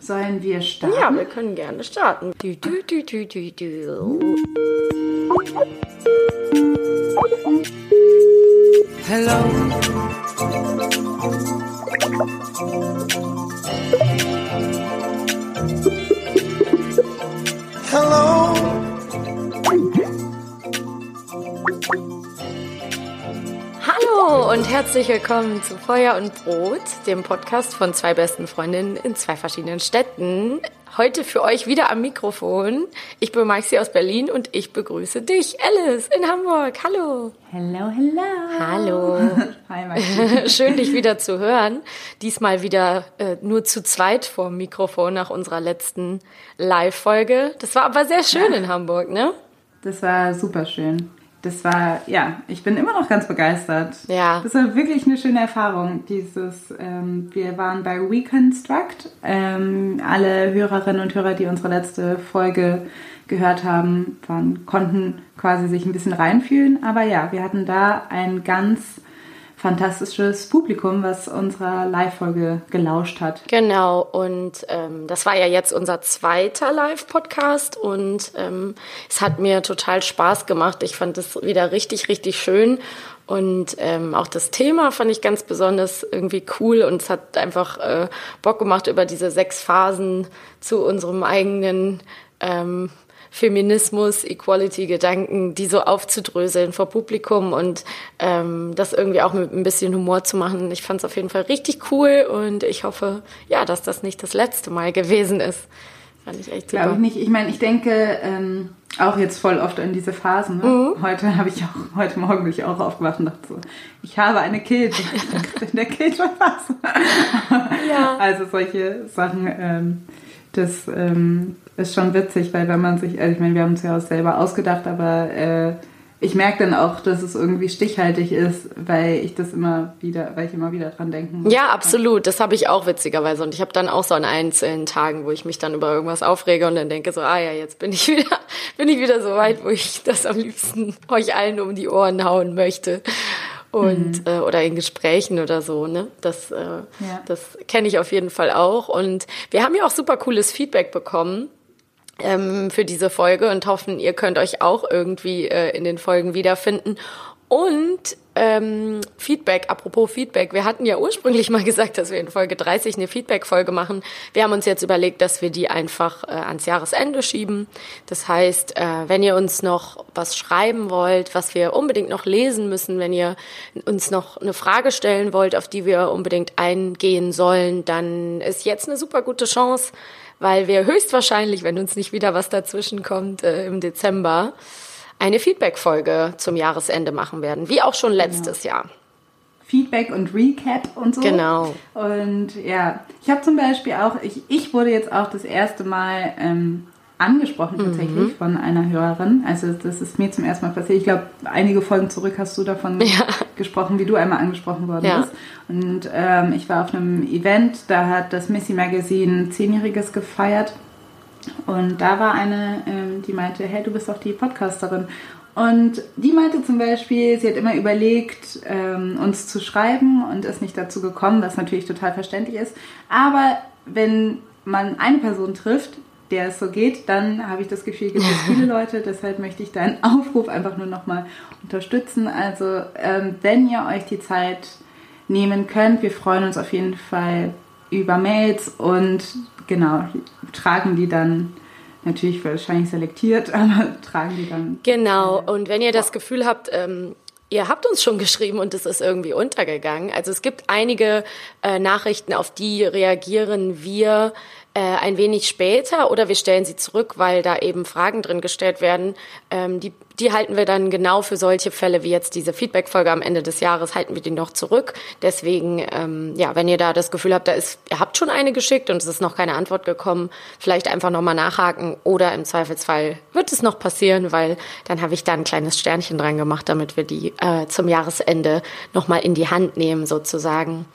Sollen wir starten? Ja, wir können gerne starten. Du, du, du, du, du, du. Hello. Hello. Hallo und herzlich willkommen zu Feuer und Brot, dem Podcast von zwei besten Freundinnen in zwei verschiedenen Städten. Heute für euch wieder am Mikrofon. Ich bin Maxi aus Berlin und ich begrüße dich, Alice, in Hamburg. Hallo. Hello, hello. Hallo. Hi, Maxi. Schön, dich wieder zu hören. Diesmal wieder äh, nur zu zweit vor Mikrofon nach unserer letzten Live-Folge. Das war aber sehr schön in Hamburg, ne? Das war super schön. Das war, ja, ich bin immer noch ganz begeistert. Ja. Das war wirklich eine schöne Erfahrung. Dieses, ähm, wir waren bei Reconstruct. Ähm, alle Hörerinnen und Hörer, die unsere letzte Folge gehört haben, waren, konnten quasi sich ein bisschen reinfühlen. Aber ja, wir hatten da ein ganz fantastisches Publikum, was unserer Live-Folge gelauscht hat. Genau, und ähm, das war ja jetzt unser zweiter Live-Podcast und ähm, es hat mir total Spaß gemacht. Ich fand es wieder richtig, richtig schön. Und ähm, auch das Thema fand ich ganz besonders irgendwie cool und es hat einfach äh, Bock gemacht, über diese sechs Phasen zu unserem eigenen ähm, Feminismus, Equality-Gedanken, die so aufzudröseln vor Publikum und ähm, das irgendwie auch mit ein bisschen Humor zu machen. Ich fand es auf jeden Fall richtig cool und ich hoffe, ja, dass das nicht das letzte Mal gewesen ist. Fand ich echt super. Glaube ich nicht. Ich meine, ich denke ähm, auch jetzt voll oft in diese Phasen. Ne? Mhm. Heute habe ich auch, heute Morgen bin ich auch aufgewacht und dachte so, ich habe eine gerade in der Kilt-Phase. Ja. Also solche Sachen, ähm, das ähm, ist schon witzig, weil wenn man sich, also ich meine, wir haben es ja auch selber ausgedacht, aber äh, ich merke dann auch, dass es irgendwie stichhaltig ist, weil ich das immer wieder, weil ich immer wieder dran denken muss. Ja, absolut. Das habe ich auch witzigerweise. Und ich habe dann auch so an einzelnen Tagen, wo ich mich dann über irgendwas aufrege und dann denke so, ah ja, jetzt bin ich wieder, bin ich wieder so weit, wo ich das am liebsten euch allen um die Ohren hauen möchte. Und äh, oder in Gesprächen oder so, ne? Das, äh, das kenne ich auf jeden Fall auch. Und wir haben ja auch super cooles Feedback bekommen ähm, für diese Folge und hoffen, ihr könnt euch auch irgendwie äh, in den Folgen wiederfinden. Und ähm, Feedback, apropos Feedback, wir hatten ja ursprünglich mal gesagt, dass wir in Folge 30 eine Feedback-Folge machen. Wir haben uns jetzt überlegt, dass wir die einfach äh, ans Jahresende schieben. Das heißt, äh, wenn ihr uns noch was schreiben wollt, was wir unbedingt noch lesen müssen, wenn ihr uns noch eine Frage stellen wollt, auf die wir unbedingt eingehen sollen, dann ist jetzt eine super gute Chance, weil wir höchstwahrscheinlich, wenn uns nicht wieder was dazwischen kommt, äh, im Dezember eine Feedback-Folge zum Jahresende machen werden, wie auch schon letztes Jahr. Feedback und Recap und so. Genau. Und ja, ich habe zum Beispiel auch, ich, ich wurde jetzt auch das erste Mal ähm, angesprochen tatsächlich von einer Hörerin. Also das ist mir zum ersten Mal passiert. Ich glaube, einige Folgen zurück hast du davon Ja. gesprochen, wie du einmal angesprochen worden Ja. bist. Und ähm, ich war auf einem Event, da hat das Missy Magazine Zehnjähriges gefeiert. Und da war eine, ähm, die meinte, hey, du bist doch die Podcasterin. Und die meinte zum Beispiel, sie hat immer überlegt, ähm, uns zu schreiben und ist nicht dazu gekommen, was natürlich total verständlich ist. Aber wenn man eine Person trifft, der es so geht, dann habe ich das Gefühl, gibt es viele Leute. Deshalb möchte ich deinen Aufruf einfach nur nochmal unterstützen. Also ähm, wenn ihr euch die Zeit nehmen könnt, wir freuen uns auf jeden Fall über Mails und genau, tragen die dann natürlich wahrscheinlich selektiert, aber tragen die dann. Genau, und wenn ihr das Gefühl habt, ähm, ihr habt uns schon geschrieben und es ist irgendwie untergegangen. Also es gibt einige äh, Nachrichten, auf die reagieren wir äh, ein wenig später oder wir stellen sie zurück, weil da eben Fragen drin gestellt werden. Ähm, die, die halten wir dann genau für solche Fälle wie jetzt diese Feedback-Folge am Ende des Jahres, halten wir die noch zurück. Deswegen, ähm, ja, wenn ihr da das Gefühl habt, da ist, ihr habt schon eine geschickt und es ist noch keine Antwort gekommen, vielleicht einfach nochmal nachhaken oder im Zweifelsfall wird es noch passieren, weil dann habe ich da ein kleines Sternchen dran gemacht, damit wir die äh, zum Jahresende nochmal in die Hand nehmen sozusagen.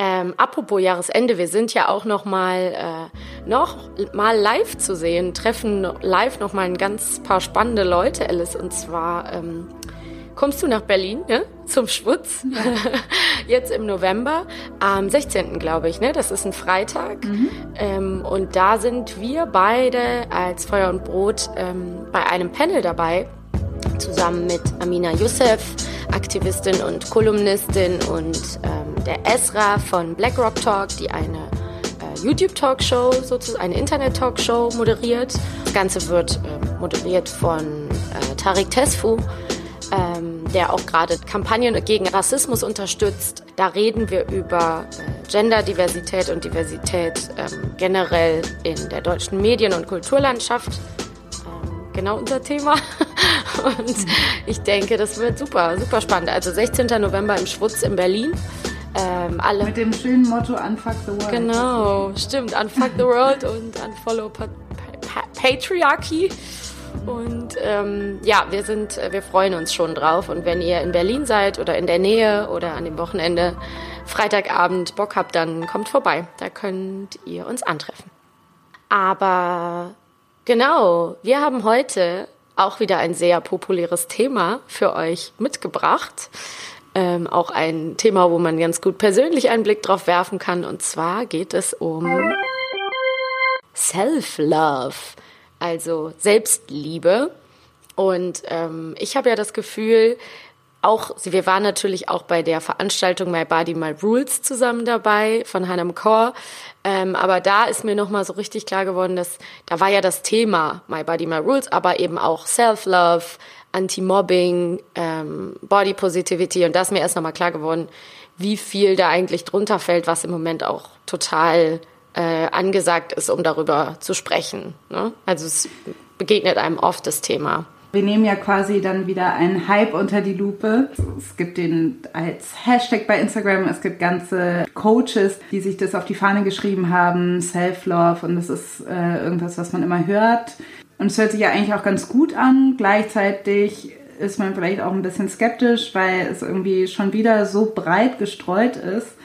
Ähm, apropos Jahresende, wir sind ja auch noch mal äh, noch mal live zu sehen, treffen live noch mal ein ganz paar spannende Leute, Alice. Und zwar ähm, kommst du nach Berlin ne? zum Schwutz ja. jetzt im November am 16. glaube ich, ne? Das ist ein Freitag mhm. ähm, und da sind wir beide als Feuer und Brot ähm, bei einem Panel dabei zusammen mit Amina Youssef, Aktivistin und Kolumnistin und ähm, der Esra von BlackRock Talk, die eine äh, YouTube-Talkshow, sozusagen eine Internet-Talkshow moderiert. Das Ganze wird äh, moderiert von äh, Tariq Tesfu, ähm, der auch gerade Kampagnen gegen Rassismus unterstützt. Da reden wir über äh, Genderdiversität und Diversität ähm, generell in der deutschen Medien- und Kulturlandschaft genau unser Thema. Und ich denke, das wird super, super spannend. Also 16. November im Schwutz in Berlin. Ähm, alle. Mit dem schönen Motto Unfuck the World. Genau, stimmt. Unfuck the World und Unfollow pa pa Patriarchy. Und ähm, ja, wir sind, wir freuen uns schon drauf. Und wenn ihr in Berlin seid oder in der Nähe oder an dem Wochenende Freitagabend Bock habt, dann kommt vorbei. Da könnt ihr uns antreffen. Aber Genau, wir haben heute auch wieder ein sehr populäres Thema für euch mitgebracht. Ähm, auch ein Thema, wo man ganz gut persönlich einen Blick drauf werfen kann. Und zwar geht es um Self-Love, also Selbstliebe. Und ähm, ich habe ja das Gefühl, auch, wir waren natürlich auch bei der Veranstaltung My Body, My Rules zusammen dabei von Hannah Kaur. Ähm, aber da ist mir nochmal so richtig klar geworden, dass da war ja das Thema My Body, My Rules, aber eben auch Self-Love, Anti-Mobbing, ähm, Body Positivity. Und da ist mir erst nochmal klar geworden, wie viel da eigentlich drunter fällt, was im Moment auch total äh, angesagt ist, um darüber zu sprechen. Ne? Also es begegnet einem oft das Thema. Wir nehmen ja quasi dann wieder einen Hype unter die Lupe. Es gibt den als Hashtag bei Instagram. Es gibt ganze Coaches, die sich das auf die Fahne geschrieben haben, Self-Love. Und das ist äh, irgendwas, was man immer hört. Und es hört sich ja eigentlich auch ganz gut an. Gleichzeitig ist man vielleicht auch ein bisschen skeptisch, weil es irgendwie schon wieder so breit gestreut ist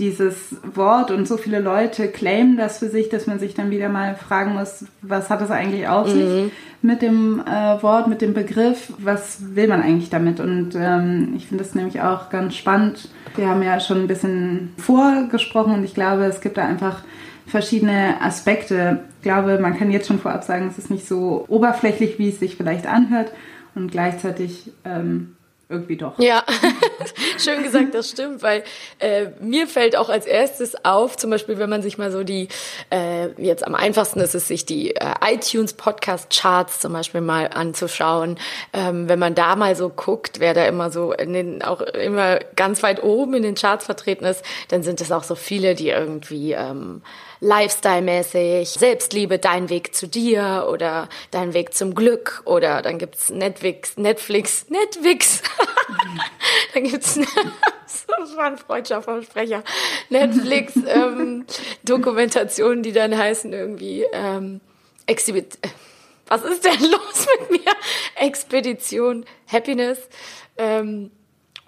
dieses Wort und so viele Leute claimen das für sich, dass man sich dann wieder mal fragen muss, was hat es eigentlich auf mhm. sich mit dem äh, Wort, mit dem Begriff, was will man eigentlich damit? Und ähm, ich finde das nämlich auch ganz spannend. Wir haben ja schon ein bisschen vorgesprochen und ich glaube, es gibt da einfach verschiedene Aspekte. Ich glaube, man kann jetzt schon vorab sagen, es ist nicht so oberflächlich, wie es sich vielleicht anhört und gleichzeitig ähm, irgendwie doch. Ja, schön gesagt, das stimmt, weil äh, mir fällt auch als erstes auf, zum Beispiel, wenn man sich mal so die, äh, jetzt am einfachsten ist es, sich die äh, iTunes Podcast Charts zum Beispiel mal anzuschauen. Ähm, wenn man da mal so guckt, wer da immer so in den, auch immer ganz weit oben in den Charts vertreten ist, dann sind es auch so viele, die irgendwie ähm, Lifestyle-mäßig, Selbstliebe, dein Weg zu dir oder dein Weg zum Glück oder dann gibt's Netflix, Netflix, Netflix. dann gibt's das war ein freudscher Versprecher. Netflix ähm, Dokumentationen, die dann heißen irgendwie ähm, Exhibit was ist denn los mit mir? Expedition Happiness. Ähm,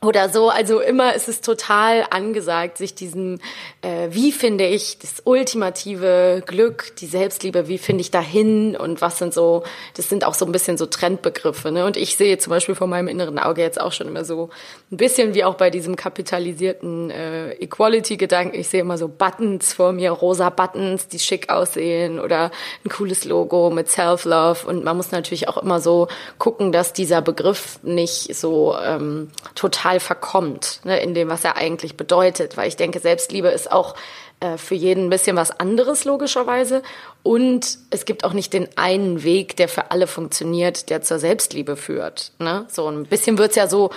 oder so. Also immer ist es total angesagt, sich diesem, äh, wie finde ich das ultimative Glück, die Selbstliebe, wie finde ich dahin und was sind so, das sind auch so ein bisschen so Trendbegriffe. Ne? Und ich sehe zum Beispiel vor meinem inneren Auge jetzt auch schon immer so ein bisschen wie auch bei diesem kapitalisierten äh, Equality-Gedanken. Ich sehe immer so Buttons vor mir, rosa Buttons, die schick aussehen oder ein cooles Logo mit Self-Love. Und man muss natürlich auch immer so gucken, dass dieser Begriff nicht so ähm, total total verkommt ne, in dem, was er eigentlich bedeutet. Weil ich denke, Selbstliebe ist auch äh, für jeden ein bisschen was anderes, logischerweise. Und es gibt auch nicht den einen Weg, der für alle funktioniert, der zur Selbstliebe führt. Ne? So ein bisschen wird's ja so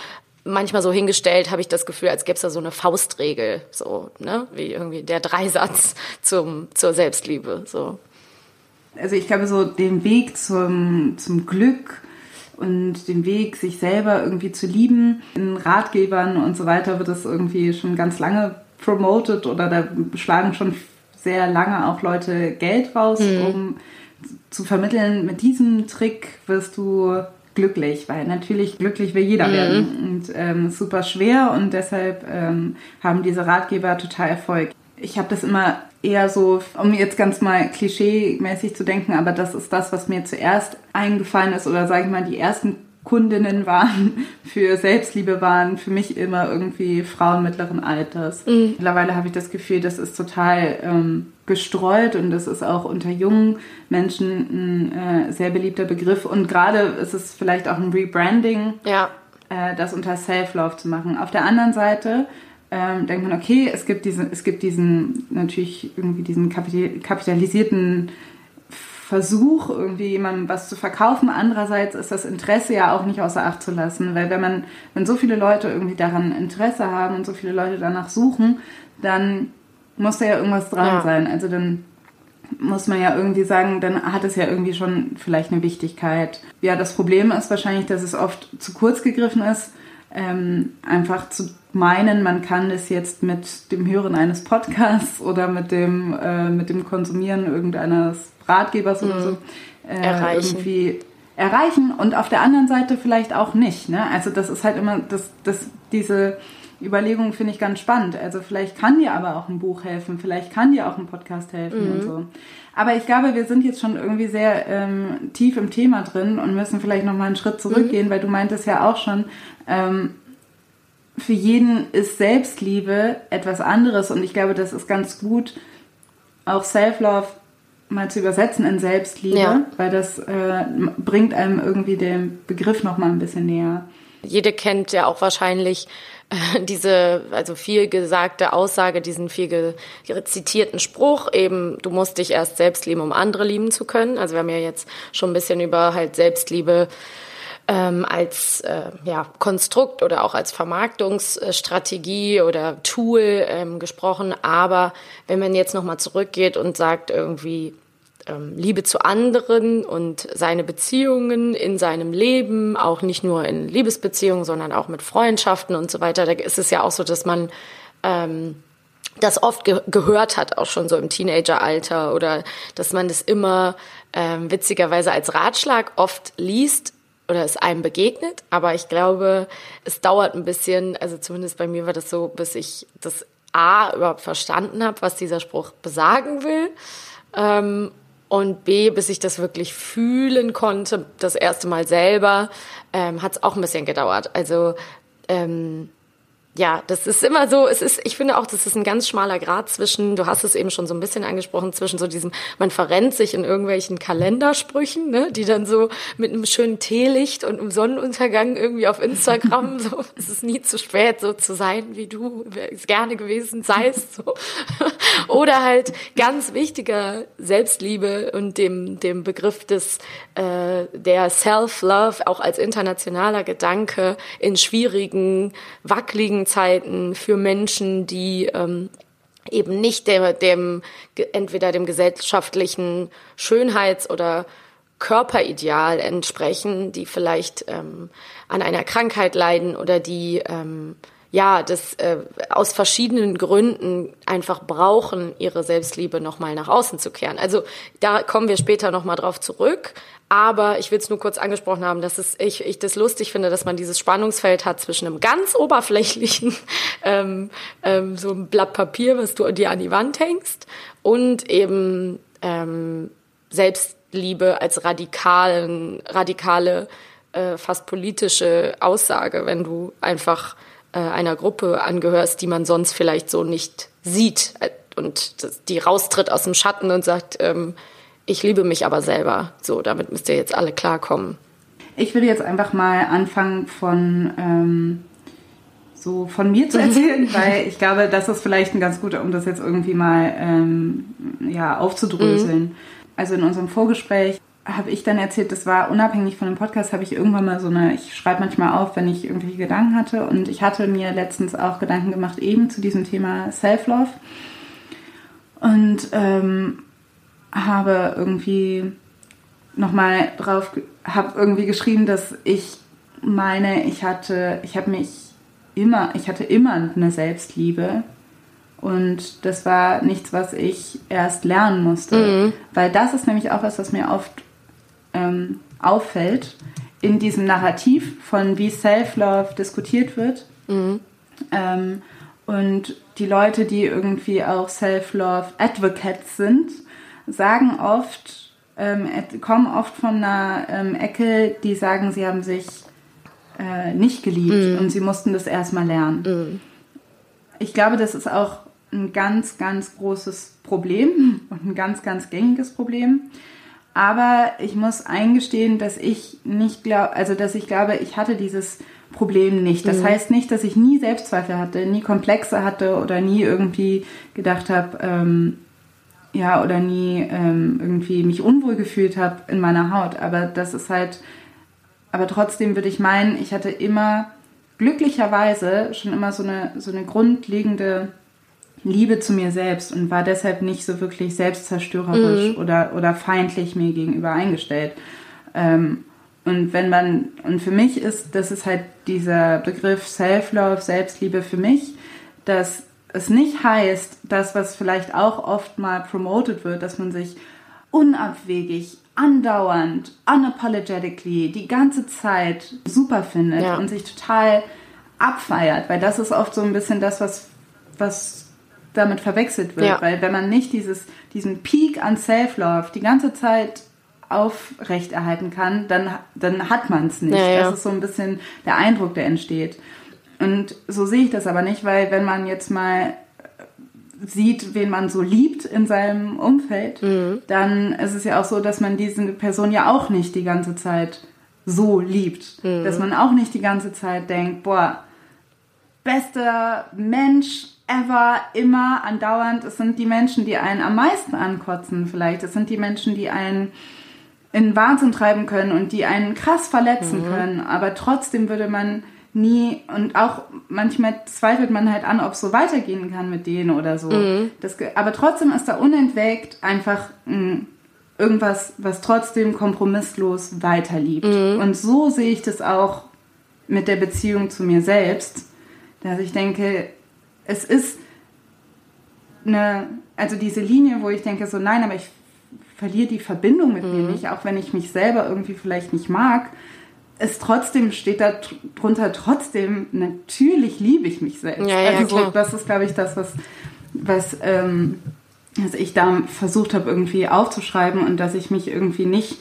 manchmal so hingestellt, habe ich das Gefühl, als gäbe es da so eine Faustregel, so, ne? Wie irgendwie der Dreisatz zum, zur Selbstliebe. So. Also ich glaube, so den Weg zum, zum Glück und den Weg, sich selber irgendwie zu lieben. In Ratgebern und so weiter wird das irgendwie schon ganz lange promoted oder da schlagen schon sehr lange auch Leute Geld raus, mhm. um zu vermitteln, mit diesem Trick wirst du glücklich, weil natürlich glücklich will jeder mhm. werden und ähm, super schwer und deshalb ähm, haben diese Ratgeber total Erfolg. Ich habe das immer eher so, um jetzt ganz mal klischee-mäßig zu denken, aber das ist das, was mir zuerst eingefallen ist oder sage ich mal, die ersten Kundinnen waren für Selbstliebe waren für mich immer irgendwie Frauen mittleren Alters. Mhm. Mittlerweile habe ich das Gefühl, das ist total ähm, gestreut und das ist auch unter jungen Menschen ein äh, sehr beliebter Begriff und gerade ist es vielleicht auch ein Rebranding, ja. äh, das unter Self-Love zu machen. Auf der anderen Seite ähm, denkt man, okay, es gibt diesen, es gibt diesen, natürlich irgendwie diesen kapitalisierten Versuch, irgendwie jemandem was zu verkaufen. Andererseits ist das Interesse ja auch nicht außer Acht zu lassen, weil wenn man, wenn so viele Leute irgendwie daran Interesse haben und so viele Leute danach suchen, dann muss da ja irgendwas dran ja. sein. Also dann muss man ja irgendwie sagen, dann hat es ja irgendwie schon vielleicht eine Wichtigkeit. Ja, das Problem ist wahrscheinlich, dass es oft zu kurz gegriffen ist, ähm, einfach zu meinen, man kann das jetzt mit dem Hören eines Podcasts oder mit dem, äh, mit dem Konsumieren irgendeines Ratgebers mhm. oder so äh, erreichen. irgendwie erreichen und auf der anderen Seite vielleicht auch nicht. Ne? Also das ist halt immer, das, das, diese Überlegung finde ich ganz spannend. Also vielleicht kann dir aber auch ein Buch helfen, vielleicht kann dir auch ein Podcast helfen mhm. und so. Aber ich glaube, wir sind jetzt schon irgendwie sehr ähm, tief im Thema drin und müssen vielleicht noch mal einen Schritt zurückgehen, mhm. weil du meintest ja auch schon, ähm, für jeden ist Selbstliebe etwas anderes und ich glaube, das ist ganz gut, auch Self-Love mal zu übersetzen in Selbstliebe, ja. weil das äh, bringt einem irgendwie den Begriff noch mal ein bisschen näher. Jede kennt ja auch wahrscheinlich äh, diese, also viel gesagte Aussage, diesen viel zitierten Spruch, eben, du musst dich erst selbst lieben, um andere lieben zu können. Also wir haben ja jetzt schon ein bisschen über halt Selbstliebe ähm, als äh, ja, Konstrukt oder auch als Vermarktungsstrategie oder Tool ähm, gesprochen. Aber wenn man jetzt nochmal zurückgeht und sagt irgendwie, Liebe zu anderen und seine Beziehungen in seinem Leben, auch nicht nur in Liebesbeziehungen, sondern auch mit Freundschaften und so weiter, da ist es ja auch so, dass man ähm, das oft ge gehört hat, auch schon so im Teenageralter oder dass man das immer ähm, witzigerweise als Ratschlag oft liest, oder es einem begegnet. Aber ich glaube, es dauert ein bisschen, also zumindest bei mir war das so, bis ich das A überhaupt verstanden habe, was dieser Spruch besagen will. Ähm, und B, bis ich das wirklich fühlen konnte, das erste Mal selber, ähm, hat es auch ein bisschen gedauert. Also ähm, ja, das ist immer so, es ist, ich finde auch, das ist ein ganz schmaler Grad zwischen, du hast es eben schon so ein bisschen angesprochen, zwischen so diesem, man verrennt sich in irgendwelchen Kalendersprüchen, ne, die dann so mit einem schönen Teelicht und einem Sonnenuntergang irgendwie auf Instagram, so, es ist nie zu spät, so zu sein, wie du es gerne gewesen seist, so. Oder halt ganz wichtiger Selbstliebe und dem, dem Begriff des, äh, der Self-Love auch als internationaler Gedanke in schwierigen, wackeligen Zeiten für Menschen, die ähm, eben nicht dem, dem entweder dem gesellschaftlichen Schönheits- oder Körperideal entsprechen, die vielleicht ähm, an einer Krankheit leiden oder die ähm, ja, das äh, aus verschiedenen Gründen einfach brauchen, ihre Selbstliebe nochmal nach außen zu kehren. Also da kommen wir später nochmal drauf zurück. Aber ich will es nur kurz angesprochen haben, dass es, ich, ich das lustig finde, dass man dieses Spannungsfeld hat zwischen einem ganz oberflächlichen, ähm, ähm, so ein Blatt Papier, was du dir an die Wand hängst, und eben ähm, Selbstliebe als radikalen, radikale, äh, fast politische Aussage, wenn du einfach äh, einer Gruppe angehörst, die man sonst vielleicht so nicht sieht äh, und die raustritt aus dem Schatten und sagt, ähm, ich liebe mich aber selber. So, damit müsst ihr jetzt alle klarkommen. Ich würde jetzt einfach mal anfangen von ähm, so von mir zu erzählen, weil ich glaube, das ist vielleicht ein ganz guter, um das jetzt irgendwie mal ähm, ja, aufzudröseln. Mhm. Also in unserem Vorgespräch habe ich dann erzählt, das war unabhängig von dem Podcast, habe ich irgendwann mal so eine, ich schreibe manchmal auf, wenn ich irgendwelche Gedanken hatte. Und ich hatte mir letztens auch Gedanken gemacht eben zu diesem Thema Self-Love. Und ähm, habe irgendwie nochmal drauf, habe irgendwie geschrieben, dass ich meine, ich hatte, ich habe mich immer, ich hatte immer eine Selbstliebe. Und das war nichts, was ich erst lernen musste, mhm. weil das ist nämlich auch was, was mir oft ähm, auffällt in diesem Narrativ von wie Self-Love diskutiert wird. Mhm. Ähm, und die Leute, die irgendwie auch Self-Love Advocates sind, sagen oft, ähm, kommen oft von einer ähm, Ecke, die sagen, sie haben sich äh, nicht geliebt mm. und sie mussten das erstmal lernen. Mm. Ich glaube, das ist auch ein ganz, ganz großes Problem und ein ganz, ganz gängiges Problem. Aber ich muss eingestehen, dass ich nicht glaube, also dass ich glaube, ich hatte dieses Problem nicht. Das mhm. heißt nicht, dass ich nie Selbstzweifel hatte, nie Komplexe hatte oder nie irgendwie gedacht habe, ähm, ja, oder nie ähm, irgendwie mich unwohl gefühlt habe in meiner Haut. Aber das ist halt, aber trotzdem würde ich meinen, ich hatte immer glücklicherweise schon immer so eine, so eine grundlegende Liebe zu mir selbst und war deshalb nicht so wirklich selbstzerstörerisch mhm. oder, oder feindlich mir gegenüber eingestellt. Ähm, und wenn man, und für mich ist, das ist halt dieser Begriff Self-Love, Selbstliebe für mich, dass es nicht heißt, das, was vielleicht auch oft mal promoted wird, dass man sich unabwegig, andauernd, unapologetically, die ganze Zeit super findet ja. und sich total abfeiert, weil das ist oft so ein bisschen das, was, was damit verwechselt wird, ja. weil wenn man nicht dieses, diesen Peak an Self-Love die ganze Zeit aufrechterhalten kann, dann, dann hat man es nicht. Ja, das ist so ein bisschen der Eindruck, der entsteht. Und so sehe ich das aber nicht, weil wenn man jetzt mal sieht, wen man so liebt in seinem Umfeld, mhm. dann ist es ja auch so, dass man diese Person ja auch nicht die ganze Zeit so liebt. Mhm. Dass man auch nicht die ganze Zeit denkt, boah, bester Mensch ever, immer, andauernd. Es sind die Menschen, die einen am meisten ankotzen vielleicht. Es sind die Menschen, die einen in Wahnsinn treiben können und die einen krass verletzen mhm. können. Aber trotzdem würde man nie und auch manchmal zweifelt man halt an, ob es so weitergehen kann mit denen oder so. Mhm. Das, aber trotzdem ist da unentwegt einfach mh, irgendwas, was trotzdem kompromisslos weiterliebt. Mhm. Und so sehe ich das auch mit der Beziehung zu mir selbst, dass ich denke, es ist eine, also diese Linie, wo ich denke, so nein, aber ich verliere die Verbindung mit mhm. mir nicht, auch wenn ich mich selber irgendwie vielleicht nicht mag es trotzdem steht da drunter trotzdem, natürlich liebe ich mich selbst. Ja, ja, also so, das ist, glaube ich, das, was, was, ähm, was ich da versucht habe, irgendwie aufzuschreiben und dass ich mich irgendwie nicht,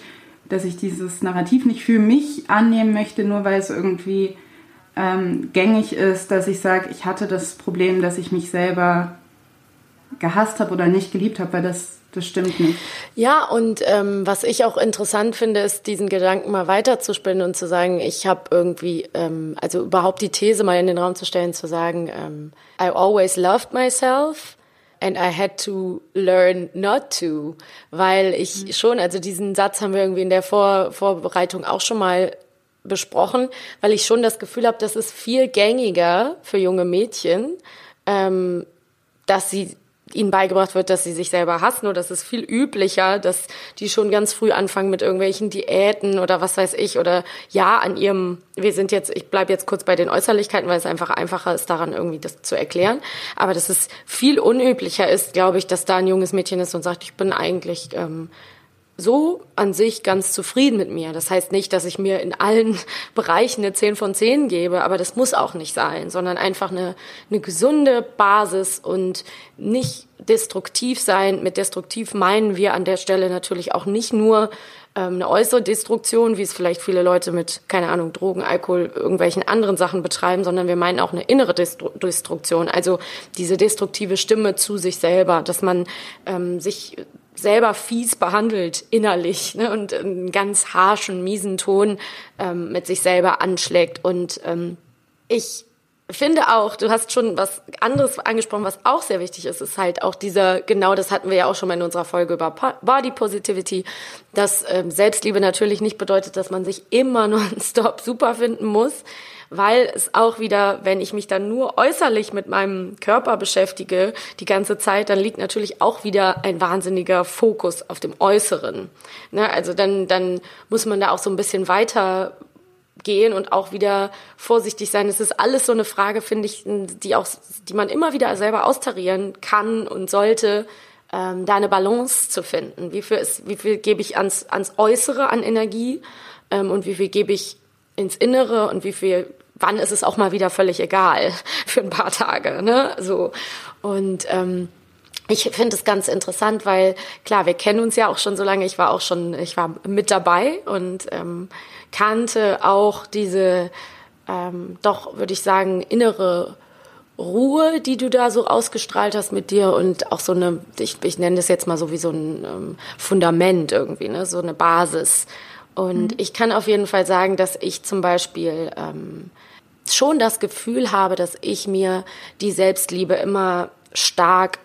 dass ich dieses Narrativ nicht für mich annehmen möchte, nur weil es irgendwie ähm, gängig ist, dass ich sage, ich hatte das Problem, dass ich mich selber gehasst habe oder nicht geliebt habe, weil das das stimmt nicht. Ja, und ähm, was ich auch interessant finde, ist, diesen Gedanken mal weiterzuspinnen und zu sagen, ich habe irgendwie, ähm, also überhaupt die These mal in den Raum zu stellen, zu sagen, ähm, I always loved myself and I had to learn not to, weil ich mhm. schon, also diesen Satz haben wir irgendwie in der Vor Vorbereitung auch schon mal besprochen, weil ich schon das Gefühl habe, das ist viel gängiger für junge Mädchen, ähm, dass sie ihnen beigebracht wird, dass sie sich selber hassen oder es ist viel üblicher, dass die schon ganz früh anfangen mit irgendwelchen Diäten oder was weiß ich oder ja an ihrem wir sind jetzt ich bleibe jetzt kurz bei den Äußerlichkeiten, weil es einfach einfacher ist daran irgendwie das zu erklären, aber dass es viel unüblicher ist, glaube ich, dass da ein junges Mädchen ist und sagt, ich bin eigentlich ähm, so an sich ganz zufrieden mit mir. Das heißt nicht, dass ich mir in allen Bereichen eine 10 von 10 gebe, aber das muss auch nicht sein, sondern einfach eine, eine gesunde Basis und nicht destruktiv sein. Mit destruktiv meinen wir an der Stelle natürlich auch nicht nur ähm, eine äußere Destruktion, wie es vielleicht viele Leute mit, keine Ahnung, Drogen, Alkohol, irgendwelchen anderen Sachen betreiben, sondern wir meinen auch eine innere Destru Destruktion, also diese destruktive Stimme zu sich selber, dass man ähm, sich selber fies behandelt innerlich ne, und einen ganz harschen, miesen Ton ähm, mit sich selber anschlägt. Und ähm, ich finde auch, du hast schon was anderes angesprochen, was auch sehr wichtig ist, ist halt auch dieser, genau das hatten wir ja auch schon mal in unserer Folge über Body Positivity, dass ähm, Selbstliebe natürlich nicht bedeutet, dass man sich immer nonstop super finden muss, weil es auch wieder, wenn ich mich dann nur äußerlich mit meinem Körper beschäftige, die ganze Zeit, dann liegt natürlich auch wieder ein wahnsinniger Fokus auf dem Äußeren. Ne? Also dann, dann muss man da auch so ein bisschen weiter gehen und auch wieder vorsichtig sein. Es ist alles so eine Frage, finde ich, die auch, die man immer wieder selber austarieren kann und sollte, ähm, da eine Balance zu finden. Wie viel, ist, wie viel gebe ich ans, ans Äußere an Energie ähm, und wie viel gebe ich ins Innere und wie viel, wann ist es auch mal wieder völlig egal für ein paar Tage, ne? So und ähm, ich finde es ganz interessant, weil klar, wir kennen uns ja auch schon so lange. Ich war auch schon, ich war mit dabei und ähm, kannte auch diese ähm, doch, würde ich sagen, innere Ruhe, die du da so ausgestrahlt hast mit dir und auch so eine, ich, ich nenne das jetzt mal so wie so ein ähm, Fundament irgendwie, ne, so eine Basis. Und mhm. ich kann auf jeden Fall sagen, dass ich zum Beispiel ähm, schon das Gefühl habe, dass ich mir die Selbstliebe immer stark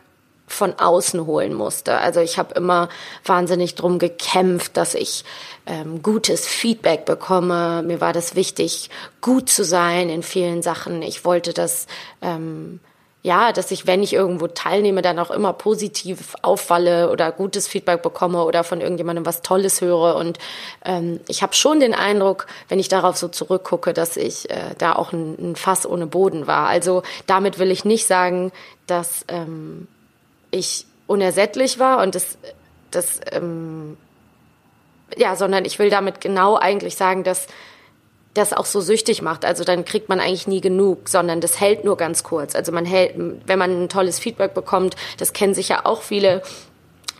von außen holen musste. Also ich habe immer wahnsinnig drum gekämpft, dass ich ähm, gutes Feedback bekomme. Mir war das wichtig, gut zu sein in vielen Sachen. Ich wollte das ähm, ja, dass ich, wenn ich irgendwo teilnehme, dann auch immer positiv auffalle oder gutes Feedback bekomme oder von irgendjemandem was Tolles höre. Und ähm, ich habe schon den Eindruck, wenn ich darauf so zurückgucke, dass ich äh, da auch ein, ein Fass ohne Boden war. Also damit will ich nicht sagen, dass ähm, ich unersättlich war und das, das ähm, ja, sondern ich will damit genau eigentlich sagen, dass das auch so süchtig macht. Also dann kriegt man eigentlich nie genug, sondern das hält nur ganz kurz. Also man hält, wenn man ein tolles Feedback bekommt, das kennen sicher auch viele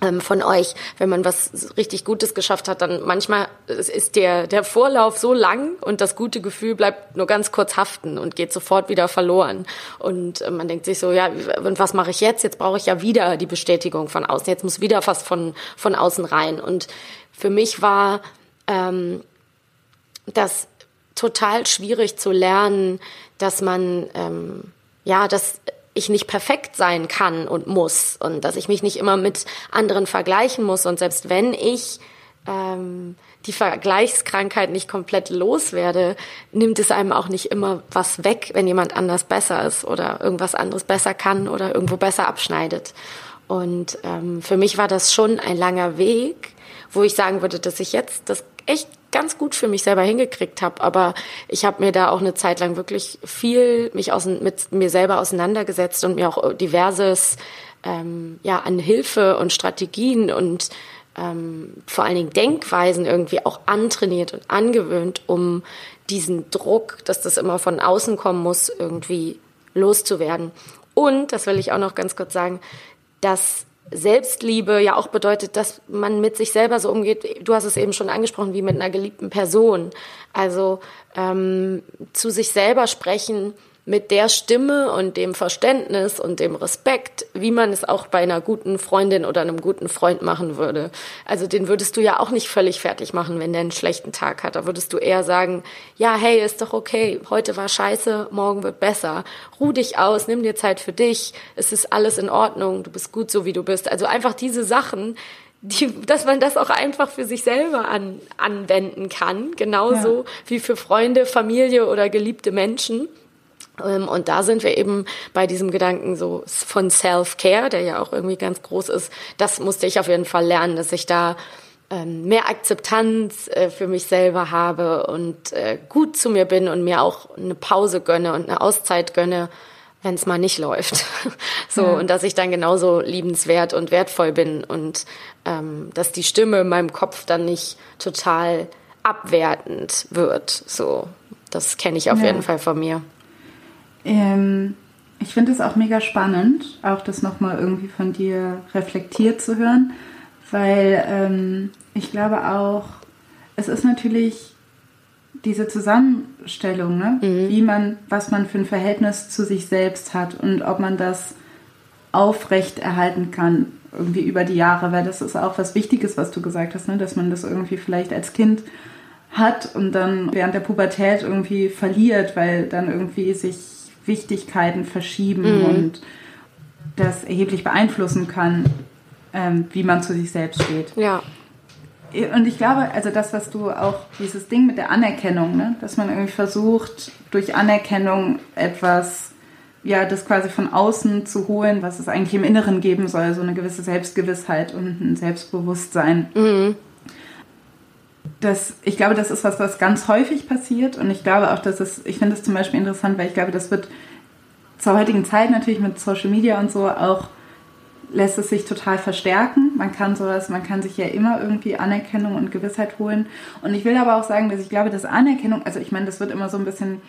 ähm, von euch, wenn man was richtig Gutes geschafft hat, dann manchmal ist der, der Vorlauf so lang und das gute Gefühl bleibt nur ganz kurz haften und geht sofort wieder verloren. Und äh, man denkt sich so, ja, und was mache ich jetzt? Jetzt brauche ich ja wieder die Bestätigung von außen. Jetzt muss wieder was von, von außen rein. Und für mich war ähm, das total schwierig zu lernen, dass man, ähm, ja, dass ich nicht perfekt sein kann und muss und dass ich mich nicht immer mit anderen vergleichen muss. Und selbst wenn ich ähm, die Vergleichskrankheit nicht komplett loswerde, nimmt es einem auch nicht immer was weg, wenn jemand anders besser ist oder irgendwas anderes besser kann oder irgendwo besser abschneidet. Und ähm, für mich war das schon ein langer Weg, wo ich sagen würde, dass ich jetzt das echt ganz gut für mich selber hingekriegt habe. Aber ich habe mir da auch eine Zeit lang wirklich viel mich aus, mit mir selber auseinandergesetzt und mir auch diverses ähm, ja an Hilfe und Strategien und ähm, vor allen Dingen Denkweisen irgendwie auch antrainiert und angewöhnt, um diesen Druck, dass das immer von außen kommen muss, irgendwie loszuwerden. Und, das will ich auch noch ganz kurz sagen, dass Selbstliebe ja auch bedeutet, dass man mit sich selber so umgeht. Du hast es eben schon angesprochen, wie mit einer geliebten Person. Also ähm, zu sich selber sprechen mit der Stimme und dem Verständnis und dem Respekt, wie man es auch bei einer guten Freundin oder einem guten Freund machen würde. Also den würdest du ja auch nicht völlig fertig machen, wenn der einen schlechten Tag hat. Da würdest du eher sagen, ja, hey, ist doch okay, heute war scheiße, morgen wird besser. Ruh dich aus, nimm dir Zeit für dich, es ist alles in Ordnung, du bist gut so, wie du bist. Also einfach diese Sachen, die, dass man das auch einfach für sich selber an, anwenden kann, genauso ja. wie für Freunde, Familie oder geliebte Menschen und da sind wir eben bei diesem Gedanken so von Self-Care, der ja auch irgendwie ganz groß ist. Das musste ich auf jeden Fall lernen, dass ich da ähm, mehr Akzeptanz äh, für mich selber habe und äh, gut zu mir bin und mir auch eine Pause gönne und eine Auszeit gönne, wenn es mal nicht läuft. so, ja. und dass ich dann genauso liebenswert und wertvoll bin und ähm, dass die Stimme in meinem Kopf dann nicht total abwertend wird. So, das kenne ich auf ja. jeden Fall von mir. Ähm, ich finde es auch mega spannend, auch das nochmal irgendwie von dir reflektiert zu hören, weil ähm, ich glaube auch, es ist natürlich diese Zusammenstellung, ne? Mhm. wie man, was man für ein Verhältnis zu sich selbst hat und ob man das aufrecht erhalten kann, irgendwie über die Jahre, weil das ist auch was Wichtiges, was du gesagt hast, ne? dass man das irgendwie vielleicht als Kind hat und dann während der Pubertät irgendwie verliert, weil dann irgendwie sich Wichtigkeiten verschieben mhm. und das erheblich beeinflussen kann, ähm, wie man zu sich selbst steht. Ja. Und ich glaube, also das, was du auch, dieses Ding mit der Anerkennung, ne? dass man irgendwie versucht, durch Anerkennung etwas, ja, das quasi von außen zu holen, was es eigentlich im Inneren geben soll, so eine gewisse Selbstgewissheit und ein Selbstbewusstsein. Mhm. Das, ich glaube, das ist was, was ganz häufig passiert und ich glaube auch, dass es, ich finde es zum Beispiel interessant, weil ich glaube, das wird zur heutigen Zeit natürlich mit Social Media und so auch lässt es sich total verstärken. Man kann sowas, man kann sich ja immer irgendwie Anerkennung und Gewissheit holen. Und ich will aber auch sagen, dass ich glaube, dass Anerkennung, also ich meine, das wird immer so ein bisschen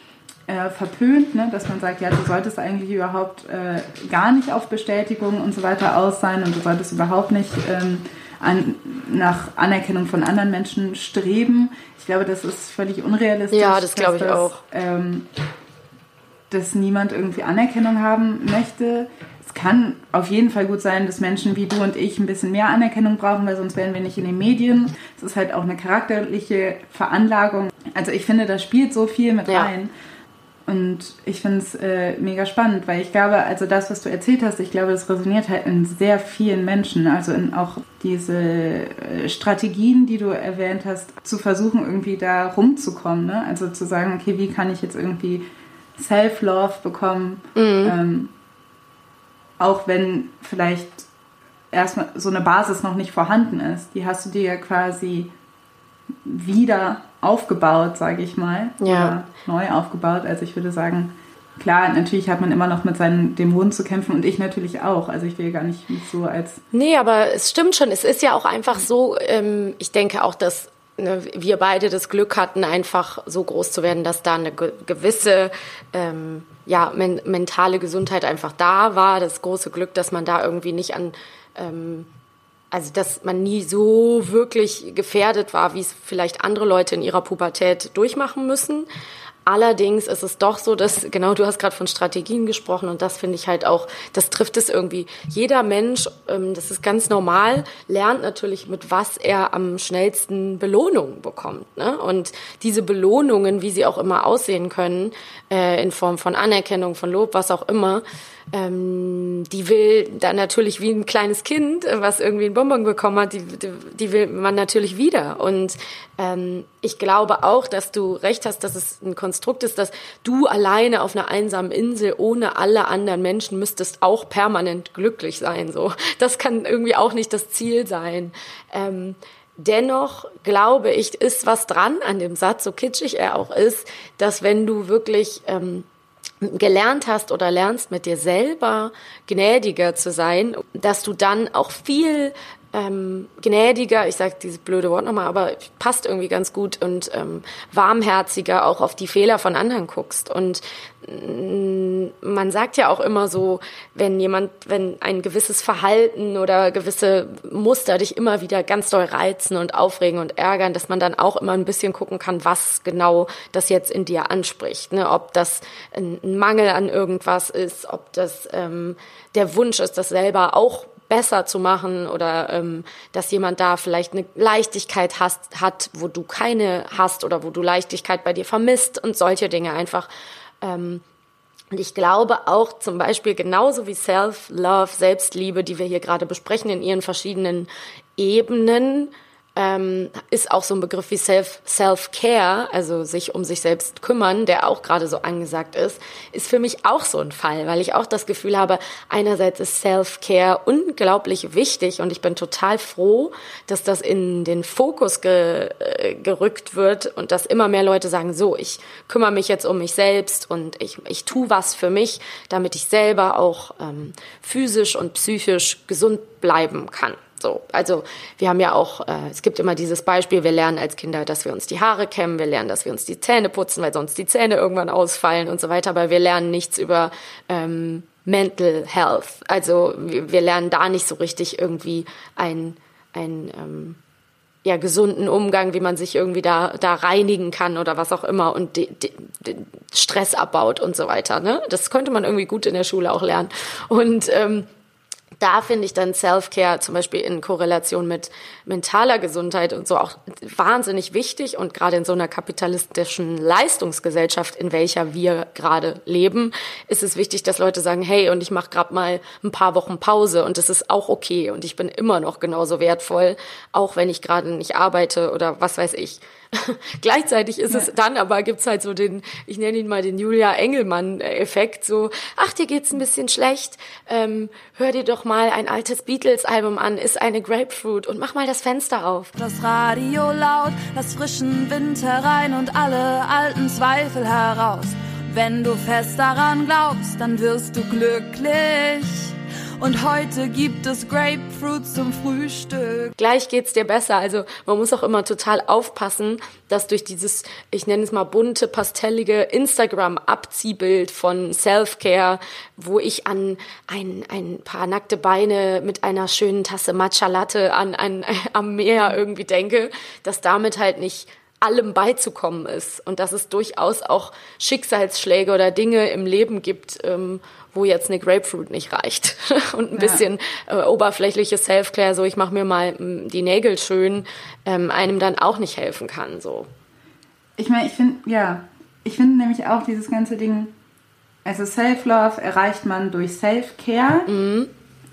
äh, verpönt, ne? dass man sagt, ja, du solltest eigentlich überhaupt äh, gar nicht auf Bestätigung und so weiter aus sein und du solltest überhaupt nicht ähm, an, nach Anerkennung von anderen Menschen streben. Ich glaube, das ist völlig unrealistisch. Ja, das glaube ich das, auch. Ähm, dass niemand irgendwie Anerkennung haben möchte es kann auf jeden Fall gut sein, dass Menschen wie du und ich ein bisschen mehr Anerkennung brauchen, weil sonst wären wir nicht in den Medien. Es ist halt auch eine charakterliche Veranlagung. Also ich finde, da spielt so viel mit ja. rein. Und ich finde es äh, mega spannend, weil ich glaube, also das, was du erzählt hast, ich glaube, das resoniert halt in sehr vielen Menschen. Also in auch diese äh, Strategien, die du erwähnt hast, zu versuchen, irgendwie da rumzukommen. Ne? Also zu sagen, okay, wie kann ich jetzt irgendwie Self-Love bekommen? Mhm. Ähm, auch wenn vielleicht erstmal so eine Basis noch nicht vorhanden ist. Die hast du dir ja quasi wieder aufgebaut, sage ich mal. Ja. Neu aufgebaut. Also ich würde sagen, klar, natürlich hat man immer noch mit seinen Dämonen zu kämpfen und ich natürlich auch. Also ich will gar nicht so als. Nee, aber es stimmt schon. Es ist ja auch einfach so, ähm, ich denke auch, dass ne, wir beide das Glück hatten, einfach so groß zu werden, dass da eine gewisse ähm, ja, men mentale Gesundheit einfach da war. Das große Glück, dass man da irgendwie nicht an, ähm, also dass man nie so wirklich gefährdet war, wie es vielleicht andere Leute in ihrer Pubertät durchmachen müssen. Allerdings ist es doch so, dass, genau, du hast gerade von Strategien gesprochen und das finde ich halt auch, das trifft es irgendwie. Jeder Mensch, ähm, das ist ganz normal, lernt natürlich, mit was er am schnellsten Belohnungen bekommt. Ne? Und diese Belohnungen, wie sie auch immer aussehen können, äh, in Form von Anerkennung, von Lob, was auch immer, ähm, die will dann natürlich wie ein kleines Kind, was irgendwie ein Bonbon bekommen hat, die, die, die will man natürlich wieder. Und ähm, ich glaube auch, dass du recht hast, dass es ein Konstrukt ist, dass du alleine auf einer einsamen Insel ohne alle anderen Menschen müsstest auch permanent glücklich sein. So, das kann irgendwie auch nicht das Ziel sein. Ähm, Dennoch glaube ich, ist was dran an dem Satz, so kitschig er auch ist, dass wenn du wirklich ähm, gelernt hast oder lernst mit dir selber gnädiger zu sein, dass du dann auch viel ähm, gnädiger, ich sage dieses blöde Wort nochmal, aber passt irgendwie ganz gut und ähm, warmherziger auch auf die Fehler von anderen guckst. Und mm, man sagt ja auch immer so, wenn jemand, wenn ein gewisses Verhalten oder gewisse Muster dich immer wieder ganz doll reizen und aufregen und ärgern, dass man dann auch immer ein bisschen gucken kann, was genau das jetzt in dir anspricht. Ne? Ob das ein, ein Mangel an irgendwas ist, ob das ähm, der Wunsch ist, das selber auch besser zu machen oder ähm, dass jemand da vielleicht eine Leichtigkeit hast, hat, wo du keine hast oder wo du Leichtigkeit bei dir vermisst und solche Dinge einfach. Ähm, und ich glaube auch zum Beispiel genauso wie Self-Love, Selbstliebe, die wir hier gerade besprechen in ihren verschiedenen Ebenen, ähm, ist auch so ein Begriff wie Self, Self-Care, also sich um sich selbst kümmern, der auch gerade so angesagt ist, ist für mich auch so ein Fall, weil ich auch das Gefühl habe, einerseits ist Self-Care unglaublich wichtig und ich bin total froh, dass das in den Fokus ge, äh, gerückt wird und dass immer mehr Leute sagen, so, ich kümmere mich jetzt um mich selbst und ich, ich tue was für mich, damit ich selber auch ähm, physisch und psychisch gesund bleiben kann. So, also wir haben ja auch, äh, es gibt immer dieses Beispiel, wir lernen als Kinder, dass wir uns die Haare kämmen, wir lernen, dass wir uns die Zähne putzen, weil sonst die Zähne irgendwann ausfallen und so weiter, aber wir lernen nichts über ähm, Mental Health. Also wir, wir lernen da nicht so richtig irgendwie ein, ein ähm, ja, gesunden Umgang, wie man sich irgendwie da, da reinigen kann oder was auch immer und de, de, de Stress abbaut und so weiter. Ne? Das könnte man irgendwie gut in der Schule auch lernen. Und ähm, da finde ich dann Self-Care zum Beispiel in Korrelation mit mentaler Gesundheit und so auch wahnsinnig wichtig und gerade in so einer kapitalistischen Leistungsgesellschaft, in welcher wir gerade leben, ist es wichtig, dass Leute sagen, hey, und ich mache gerade mal ein paar Wochen Pause und das ist auch okay und ich bin immer noch genauso wertvoll, auch wenn ich gerade nicht arbeite oder was weiß ich. Gleichzeitig ist ja. es dann aber gibt's halt so den, ich nenne ihn mal den Julia Engelmann-Effekt, so, ach, dir geht's ein bisschen schlecht, ähm, hör dir doch mal ein altes Beatles-Album an, ist eine Grapefruit und mach mal das Fenster auf. Das Radio laut, lass frischen Wind herein und alle alten Zweifel heraus. Wenn du fest daran glaubst, dann wirst du glücklich. Und heute gibt es Grapefruit zum Frühstück. Gleich geht's dir besser. Also man muss auch immer total aufpassen, dass durch dieses, ich nenne es mal bunte, pastellige Instagram-Abziehbild von Self-Care, wo ich an ein, ein paar nackte Beine mit einer schönen Tasse Matcha Latte an, an, am Meer irgendwie denke, dass damit halt nicht allem beizukommen ist und dass es durchaus auch Schicksalsschläge oder Dinge im Leben gibt, ähm, wo jetzt eine Grapefruit nicht reicht und ein ja. bisschen äh, oberflächliches Self-Care, so ich mache mir mal m, mm, die Nägel schön, ähm, einem dann auch nicht helfen kann. So. Ich meine, ich finde, ja, ich finde nämlich auch dieses ganze Ding, also Self-Love erreicht man durch Self-Care. Mhm.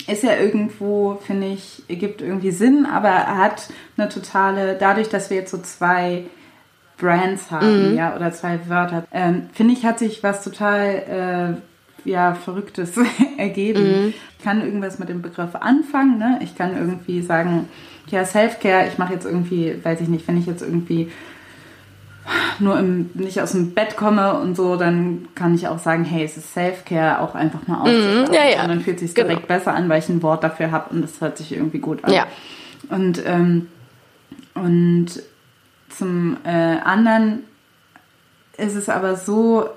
Ist ja irgendwo, finde ich, gibt irgendwie Sinn, aber er hat eine totale, dadurch, dass wir jetzt so zwei Brands haben, mhm. ja, oder zwei Wörter, ähm, finde ich, hat sich was total äh, ja, Verrücktes ergeben. Mhm. Ich kann irgendwas mit dem Begriff anfangen. Ne? Ich kann irgendwie sagen, ja, Self-Care, ich mache jetzt irgendwie, weiß ich nicht, wenn ich jetzt irgendwie nur im, nicht aus dem Bett komme und so, dann kann ich auch sagen, hey, es ist Self-Care, auch einfach mal auszuschauen. Mhm, ja, ja. Und dann fühlt es sich direkt genau. besser an, weil ich ein Wort dafür habe und das hört sich irgendwie gut an. Ja. Und, ähm, und zum äh, anderen ist es aber so,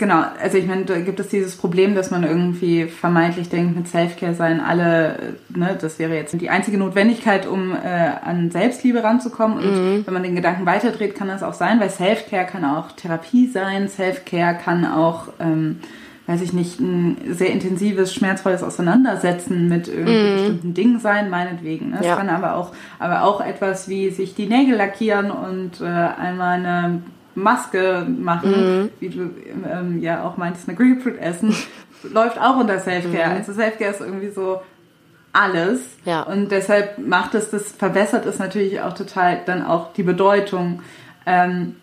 Genau, also ich meine, da gibt es dieses Problem, dass man irgendwie vermeintlich denkt, mit Selfcare seien alle, ne, das wäre jetzt die einzige Notwendigkeit, um äh, an Selbstliebe ranzukommen. Und mhm. wenn man den Gedanken weiterdreht, kann das auch sein, weil Selfcare kann auch Therapie sein, Selfcare kann auch, ähm, weiß ich nicht, ein sehr intensives, schmerzvolles Auseinandersetzen mit irgendwie mhm. bestimmten Dingen sein, meinetwegen. Ne? Es ja. kann aber auch, aber auch etwas wie sich die Nägel lackieren und äh, einmal eine Maske machen, mhm. wie du ähm, ja auch meintest, eine Grapefruit essen, läuft auch unter Selfcare. Mhm. Also Selfcare ist irgendwie so alles. Ja. Und deshalb macht es das, verbessert es natürlich auch total dann auch die Bedeutung. Ähm,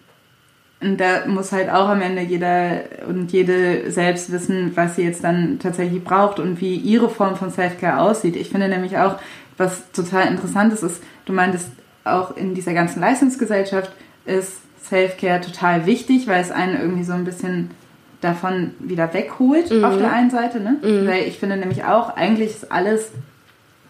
und da muss halt auch am Ende jeder und jede selbst wissen, was sie jetzt dann tatsächlich braucht und wie ihre Form von Selfcare aussieht. Ich finde nämlich auch, was total interessant ist, ist, du meintest auch in dieser ganzen Leistungsgesellschaft ist Self-Care total wichtig, weil es einen irgendwie so ein bisschen davon wieder wegholt mhm. auf der einen Seite. Ne? Mhm. Weil ich finde nämlich auch, eigentlich ist alles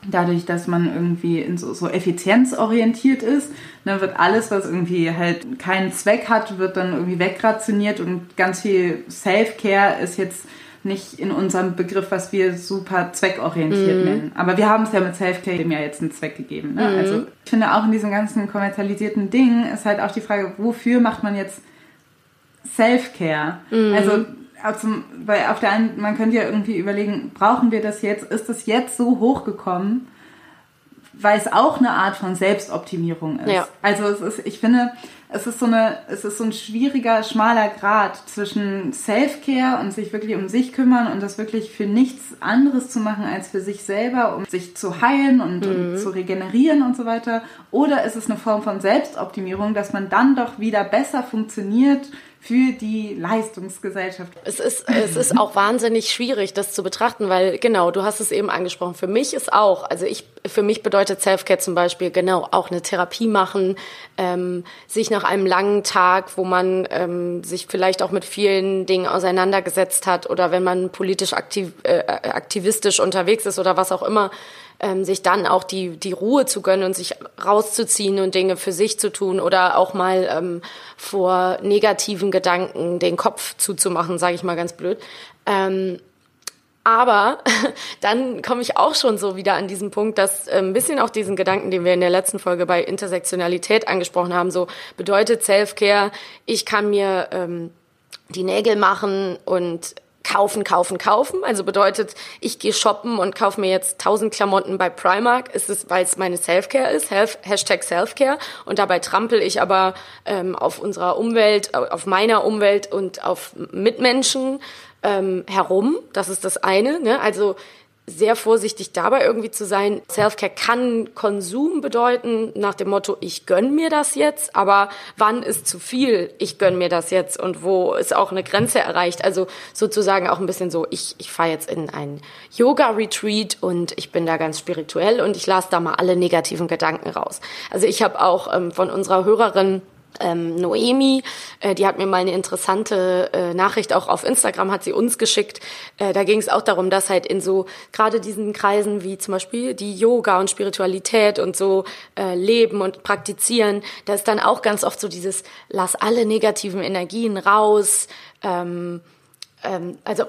dadurch, dass man irgendwie in so, so effizienzorientiert ist, ne, wird alles, was irgendwie halt keinen Zweck hat, wird dann irgendwie wegrationiert und ganz viel Self-Care ist jetzt nicht in unserem Begriff, was wir super zweckorientiert mhm. nennen. Aber wir haben es ja mit Self-Care dem ja jetzt einen Zweck gegeben. Ne? Mhm. Also ich finde auch in diesem ganzen kommerzialisierten Ding ist halt auch die Frage, wofür macht man jetzt Self-Care? Mhm. Also also, weil auf der einen, man könnte ja irgendwie überlegen, brauchen wir das jetzt? Ist das jetzt so hochgekommen? Weil es auch eine Art von Selbstoptimierung ist. Ja. Also es ist, ich finde, es ist so eine, es ist so ein schwieriger, schmaler Grad zwischen Self-Care und sich wirklich um sich kümmern und das wirklich für nichts anderes zu machen als für sich selber, um sich zu heilen und, mhm. und zu regenerieren und so weiter. Oder ist es eine Form von Selbstoptimierung, dass man dann doch wieder besser funktioniert für die Leistungsgesellschaft. Es ist, es ist auch wahnsinnig schwierig, das zu betrachten, weil genau, du hast es eben angesprochen. Für mich ist auch, also ich, für mich bedeutet Selfcare zum Beispiel genau auch eine Therapie machen, ähm, sich nach einem langen Tag, wo man ähm, sich vielleicht auch mit vielen Dingen auseinandergesetzt hat oder wenn man politisch aktiv, äh, aktivistisch unterwegs ist oder was auch immer, ähm, sich dann auch die, die Ruhe zu gönnen und sich rauszuziehen und Dinge für sich zu tun oder auch mal ähm, vor negativen Gedanken den Kopf zuzumachen, sage ich mal ganz blöd. Ähm, aber dann komme ich auch schon so wieder an diesen Punkt, dass äh, ein bisschen auch diesen Gedanken, den wir in der letzten Folge bei Intersektionalität angesprochen haben, so bedeutet Self-Care, ich kann mir ähm, die Nägel machen und kaufen, kaufen, kaufen. Also bedeutet, ich gehe shoppen und kaufe mir jetzt tausend Klamotten bei Primark. Ist es, weil es meine Selfcare ist, Health, Hashtag Selfcare. Und dabei trampel ich aber ähm, auf unserer Umwelt, auf meiner Umwelt und auf Mitmenschen ähm, herum. Das ist das eine. Ne? Also sehr vorsichtig dabei irgendwie zu sein. Selfcare kann Konsum bedeuten, nach dem Motto, ich gönn mir das jetzt, aber wann ist zu viel, ich gönn mir das jetzt und wo ist auch eine Grenze erreicht. Also sozusagen auch ein bisschen so, ich, ich fahre jetzt in ein Yoga-Retreat und ich bin da ganz spirituell und ich lasse da mal alle negativen Gedanken raus. Also ich habe auch ähm, von unserer Hörerin ähm, Noemi, äh, die hat mir mal eine interessante äh, Nachricht auch auf Instagram hat sie uns geschickt. Äh, da ging es auch darum, dass halt in so gerade diesen Kreisen wie zum Beispiel die Yoga und Spiritualität und so äh, leben und praktizieren, da ist dann auch ganz oft so dieses lass alle negativen Energien raus. Ähm, ähm, also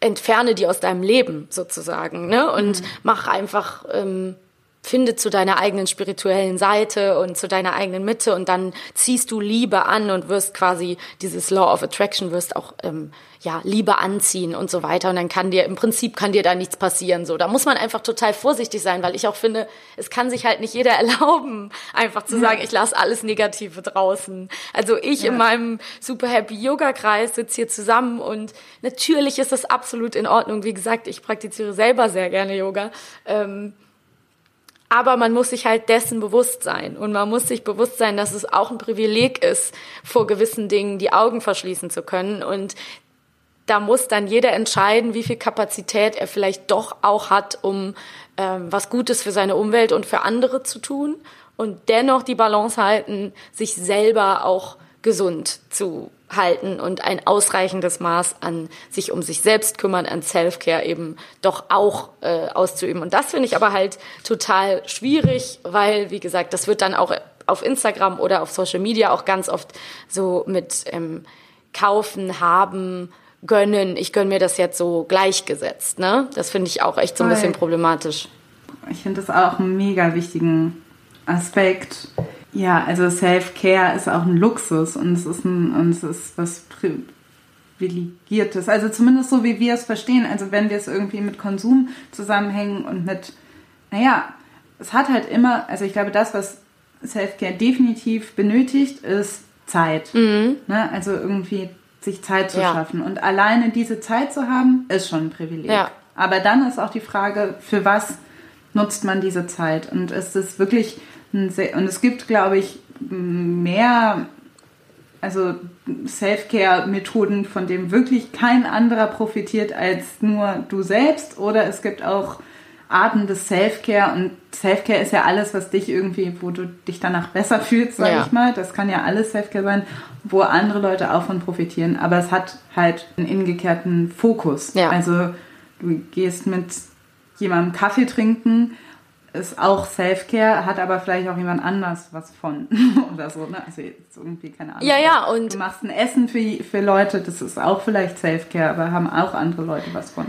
entferne die aus deinem Leben sozusagen, ne? Und mhm. mach einfach ähm, finde zu deiner eigenen spirituellen Seite und zu deiner eigenen Mitte und dann ziehst du Liebe an und wirst quasi dieses Law of Attraction wirst auch ähm, ja Liebe anziehen und so weiter. Und dann kann dir im Prinzip kann dir da nichts passieren so. Da muss man einfach total vorsichtig sein weil ich auch finde es kann sich halt nicht jeder erlauben einfach zu sagen ich lasse alles Negative draußen. Also ich ja. in meinem super happy Yoga Kreis sitze hier zusammen und natürlich ist das absolut in Ordnung. Wie gesagt ich praktiziere selber sehr gerne Yoga. Ähm, aber man muss sich halt dessen bewusst sein. Und man muss sich bewusst sein, dass es auch ein Privileg ist, vor gewissen Dingen die Augen verschließen zu können. Und da muss dann jeder entscheiden, wie viel Kapazität er vielleicht doch auch hat, um ähm, was Gutes für seine Umwelt und für andere zu tun. Und dennoch die Balance halten, sich selber auch gesund zu halten und ein ausreichendes Maß an sich um sich selbst kümmern, an Self-Care eben doch auch äh, auszuüben. Und das finde ich aber halt total schwierig, weil, wie gesagt, das wird dann auch auf Instagram oder auf Social Media auch ganz oft so mit ähm, kaufen, haben, gönnen. Ich gönne mir das jetzt so gleichgesetzt. Ne? Das finde ich auch echt so ein bisschen problematisch. Ich finde das auch einen mega wichtigen Aspekt ja, also Self-Care ist auch ein Luxus und es ist, ein, und es ist was Privilegiertes. Also zumindest so, wie wir es verstehen. Also wenn wir es irgendwie mit Konsum zusammenhängen und mit, naja, es hat halt immer, also ich glaube, das, was Self-Care definitiv benötigt, ist Zeit. Mhm. Ne? Also irgendwie sich Zeit zu ja. schaffen. Und alleine diese Zeit zu haben, ist schon ein Privileg. Ja. Aber dann ist auch die Frage, für was nutzt man diese Zeit? Und ist es wirklich und es gibt, glaube ich, mehr also Self-Care-Methoden, von denen wirklich kein anderer profitiert als nur du selbst. Oder es gibt auch Arten des Self-Care und Self-Care ist ja alles, was dich irgendwie, wo du dich danach besser fühlst, sage ja. ich mal. Das kann ja alles Self-Care sein, wo andere Leute auch von profitieren. Aber es hat halt einen ingekehrten Fokus. Ja. Also du gehst mit jemandem Kaffee trinken ist auch Self-Care, hat aber vielleicht auch jemand anders was von oder so, ne? Also jetzt irgendwie keine Ahnung. Ja, ja, und du machst ein Essen für, für Leute, das ist auch vielleicht Self-Care, aber haben auch andere Leute was von.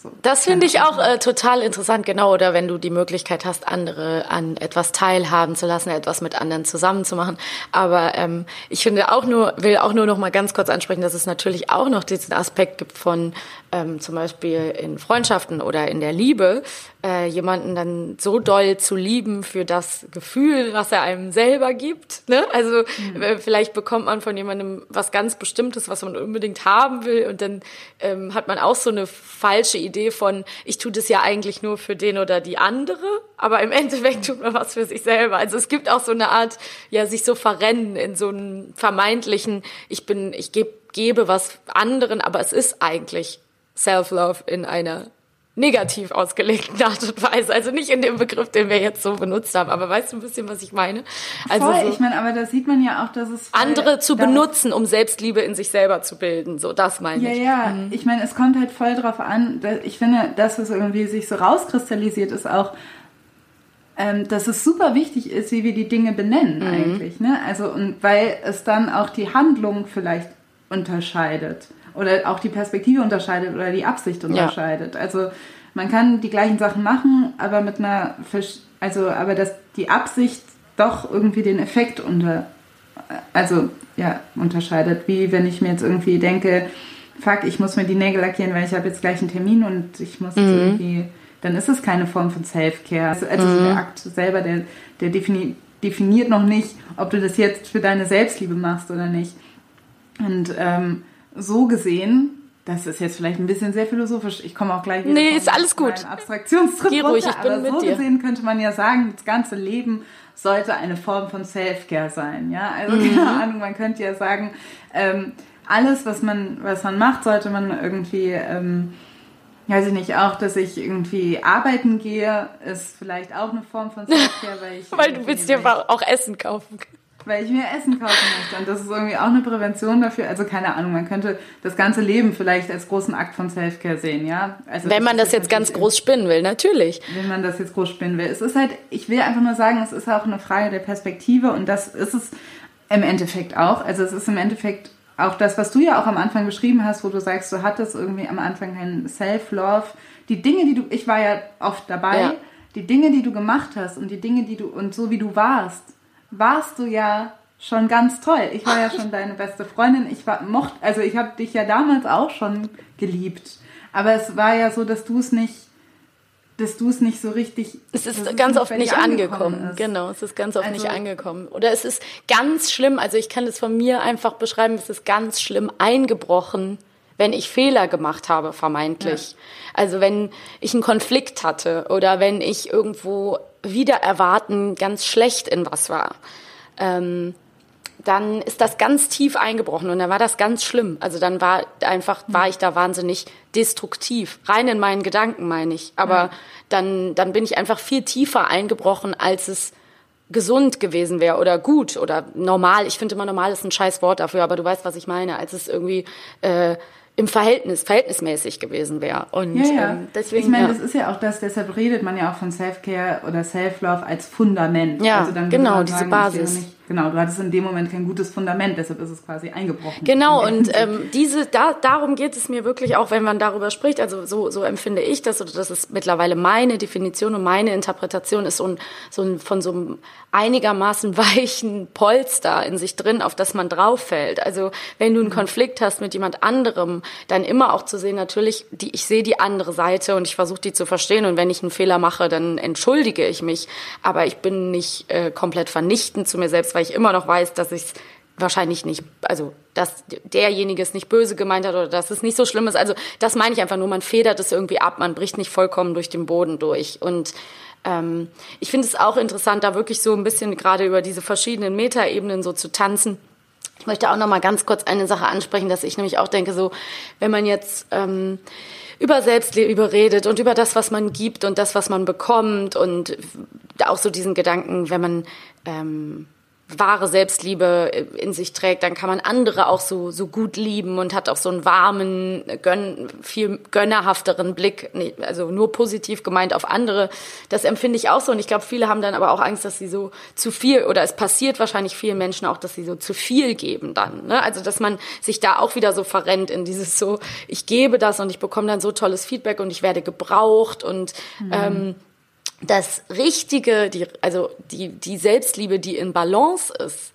So, das finde ich auch äh, total interessant, genau. Oder wenn du die Möglichkeit hast, andere an etwas teilhaben zu lassen, etwas mit anderen zusammen zu machen. Aber ähm, ich finde auch nur, will auch nur noch mal ganz kurz ansprechen, dass es natürlich auch noch diesen Aspekt gibt von ähm, zum Beispiel in Freundschaften oder in der Liebe, äh, jemanden dann so doll zu lieben für das Gefühl, was er einem selber gibt. Ne? Also mhm. äh, vielleicht bekommt man von jemandem was ganz Bestimmtes, was man unbedingt haben will und dann ähm, hat man auch so eine falsche Idee von, ich tue das ja eigentlich nur für den oder die andere, aber im Endeffekt tut man was für sich selber. Also es gibt auch so eine Art, ja, sich so verrennen in so einen vermeintlichen, ich bin, ich gebe gebe was anderen, aber es ist eigentlich Self-Love in einer negativ ausgelegten Art und Weise. Also nicht in dem Begriff, den wir jetzt so benutzt haben, aber weißt du ein bisschen, was ich meine? Also Voll, so ich meine, aber da sieht man ja auch, dass es andere zu benutzen, um Selbstliebe in sich selber zu bilden. So, das meine ja, ich. Ja, ja. Mhm. Ich meine, es kommt halt voll drauf an. Ich finde, dass es irgendwie sich so rauskristallisiert, ist auch, ähm, dass es super wichtig ist, wie wir die Dinge benennen mhm. eigentlich. Ne? Also und weil es dann auch die Handlung vielleicht unterscheidet oder auch die Perspektive unterscheidet oder die Absicht unterscheidet. Ja. Also man kann die gleichen Sachen machen, aber mit einer, also aber dass die Absicht doch irgendwie den Effekt unter, also ja unterscheidet. Wie wenn ich mir jetzt irgendwie denke, fuck, ich muss mir die Nägel lackieren, weil ich habe jetzt gleich einen Termin und ich muss mhm. jetzt irgendwie, dann ist es keine Form von Self-Care. Also, also mhm. der Akt selber, der, der defini definiert noch nicht, ob du das jetzt für deine Selbstliebe machst oder nicht. Und ähm, so gesehen, das ist jetzt vielleicht ein bisschen sehr philosophisch. Ich komme auch gleich wieder. Nee, ist alles gut. Abstraktionstrip Geh ruhig, ich bin aber mit so dir. gesehen könnte man ja sagen, das ganze Leben sollte eine Form von Self-Care sein. Ja, also Mhm. keine Ahnung, man könnte ja sagen, ähm, alles, was man, was man macht, sollte man irgendwie, ähm, weiß ich nicht, auch, dass ich irgendwie arbeiten gehe, ist vielleicht auch eine Form von Self-Care, weil ich. Weil du willst dir auch Essen kaufen. Weil ich mir Essen kaufen möchte. Und das ist irgendwie auch eine Prävention dafür. Also keine Ahnung, man könnte das ganze Leben vielleicht als großen Akt von Self-Care sehen, ja. Also Wenn man das jetzt ganz groß spinnen will, natürlich. Wenn man das jetzt groß spinnen will. Es ist halt, ich will einfach nur sagen, es ist auch eine Frage der Perspektive und das ist es im Endeffekt auch. Also es ist im Endeffekt auch das, was du ja auch am Anfang beschrieben hast, wo du sagst, du hattest irgendwie am Anfang kein Self-Love. Die Dinge, die du, ich war ja oft dabei, Ja. die Dinge, die du gemacht hast und die Dinge, die du, und so wie du warst, warst du ja schon ganz toll. Ich war ja schon deine beste Freundin. Ich war mocht, also ich habe dich ja damals auch schon geliebt. Aber es war ja so, dass du es nicht, dass du es nicht so richtig. Es ist ganz nicht oft nicht angekommen. ist. Genau, es ist ganz oft Also- nicht angekommen. Oder es ist ganz schlimm, also ich kann das von mir einfach beschreiben, es ist ganz schlimm eingebrochen, wenn ich Fehler gemacht habe, vermeintlich. Also wenn ich einen Konflikt hatte oder wenn ich irgendwo wieder erwarten ganz schlecht in was war. Ähm, dann ist das ganz tief eingebrochen und dann war das ganz schlimm. Also dann war einfach, war ich da wahnsinnig destruktiv. Rein in meinen Gedanken, meine ich. Aber dann, dann bin ich einfach viel tiefer eingebrochen, als es gesund gewesen wäre oder gut oder normal. Ich finde immer normal ist ein scheiß Wort dafür, aber du weißt, was ich meine, als es irgendwie äh, im Verhältnis, verhältnismäßig gewesen wäre. Und Ja, ja. ähm, deswegen. ich meine, ja. das ist ja auch das, deshalb redet man ja auch von Self-Care oder Self-Love als Fundament. Ja, also dann genau, diese sagen, Basis. Genau, du hattest in dem Moment kein gutes Fundament, deshalb ist es quasi eingebrochen. Genau, und ähm, diese, da, darum geht es mir wirklich auch, wenn man darüber spricht. Also so, so empfinde ich das, oder das ist mittlerweile meine Definition und meine Interpretation ist so ein, so ein von so einem einigermaßen weichen Polster in sich drin, auf das man drauf fällt. Also wenn du einen Konflikt hast mit jemand anderem, dann immer auch zu sehen, natürlich, die, ich sehe die andere Seite und ich versuche die zu verstehen. Und wenn ich einen Fehler mache, dann entschuldige ich mich. Aber ich bin nicht äh, komplett vernichtend zu mir selbst, weil ich immer noch weiß, dass ich wahrscheinlich nicht, also dass derjenige es nicht böse gemeint hat oder dass es nicht so schlimm ist. Also das meine ich einfach nur, man federt es irgendwie ab, man bricht nicht vollkommen durch den Boden durch. Und ähm, ich finde es auch interessant, da wirklich so ein bisschen gerade über diese verschiedenen Metaebenen so zu tanzen. Ich möchte auch noch mal ganz kurz eine Sache ansprechen, dass ich nämlich auch denke, so wenn man jetzt ähm, über Selbstliebe redet und über das, was man gibt und das, was man bekommt und auch so diesen Gedanken, wenn man ähm, wahre Selbstliebe in sich trägt, dann kann man andere auch so, so gut lieben und hat auch so einen warmen, gönn, viel gönnerhafteren Blick, nee, also nur positiv gemeint auf andere. Das empfinde ich auch so und ich glaube, viele haben dann aber auch Angst, dass sie so zu viel oder es passiert wahrscheinlich vielen Menschen auch, dass sie so zu viel geben dann. Ne? Also, dass man sich da auch wieder so verrennt in dieses so, ich gebe das und ich bekomme dann so tolles Feedback und ich werde gebraucht und ähm, das Richtige, die, also die, die Selbstliebe, die in Balance ist,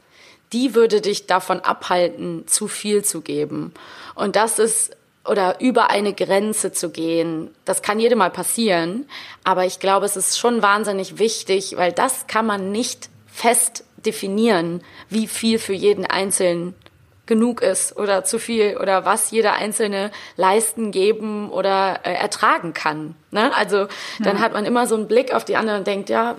die würde dich davon abhalten, zu viel zu geben. Und das ist oder über eine Grenze zu gehen. Das kann jedem mal passieren, aber ich glaube, es ist schon wahnsinnig wichtig, weil das kann man nicht fest definieren, wie viel für jeden Einzelnen genug ist oder zu viel oder was jeder Einzelne leisten, geben oder äh, ertragen kann. Ne? Also dann hat man immer so einen Blick auf die anderen und denkt, ja,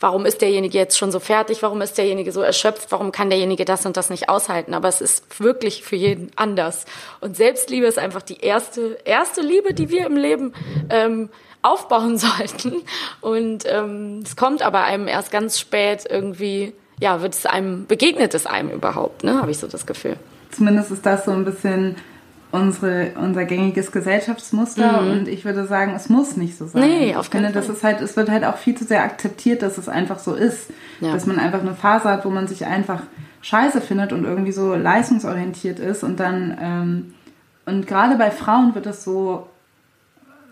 warum ist derjenige jetzt schon so fertig? Warum ist derjenige so erschöpft? Warum kann derjenige das und das nicht aushalten? Aber es ist wirklich für jeden anders. Und Selbstliebe ist einfach die erste, erste Liebe, die wir im Leben ähm, aufbauen sollten. Und ähm, es kommt aber einem erst ganz spät irgendwie ja, wird es einem, begegnet es einem überhaupt, ne? Habe ich so das Gefühl. Zumindest ist das so ein bisschen unsere, unser gängiges Gesellschaftsmuster mhm. und ich würde sagen, es muss nicht so sein. Nee, auf ich finde, das ist halt, es wird halt auch viel zu sehr akzeptiert, dass es einfach so ist. Ja. Dass man einfach eine Phase hat, wo man sich einfach scheiße findet und irgendwie so leistungsorientiert ist und dann ähm, und gerade bei Frauen wird das so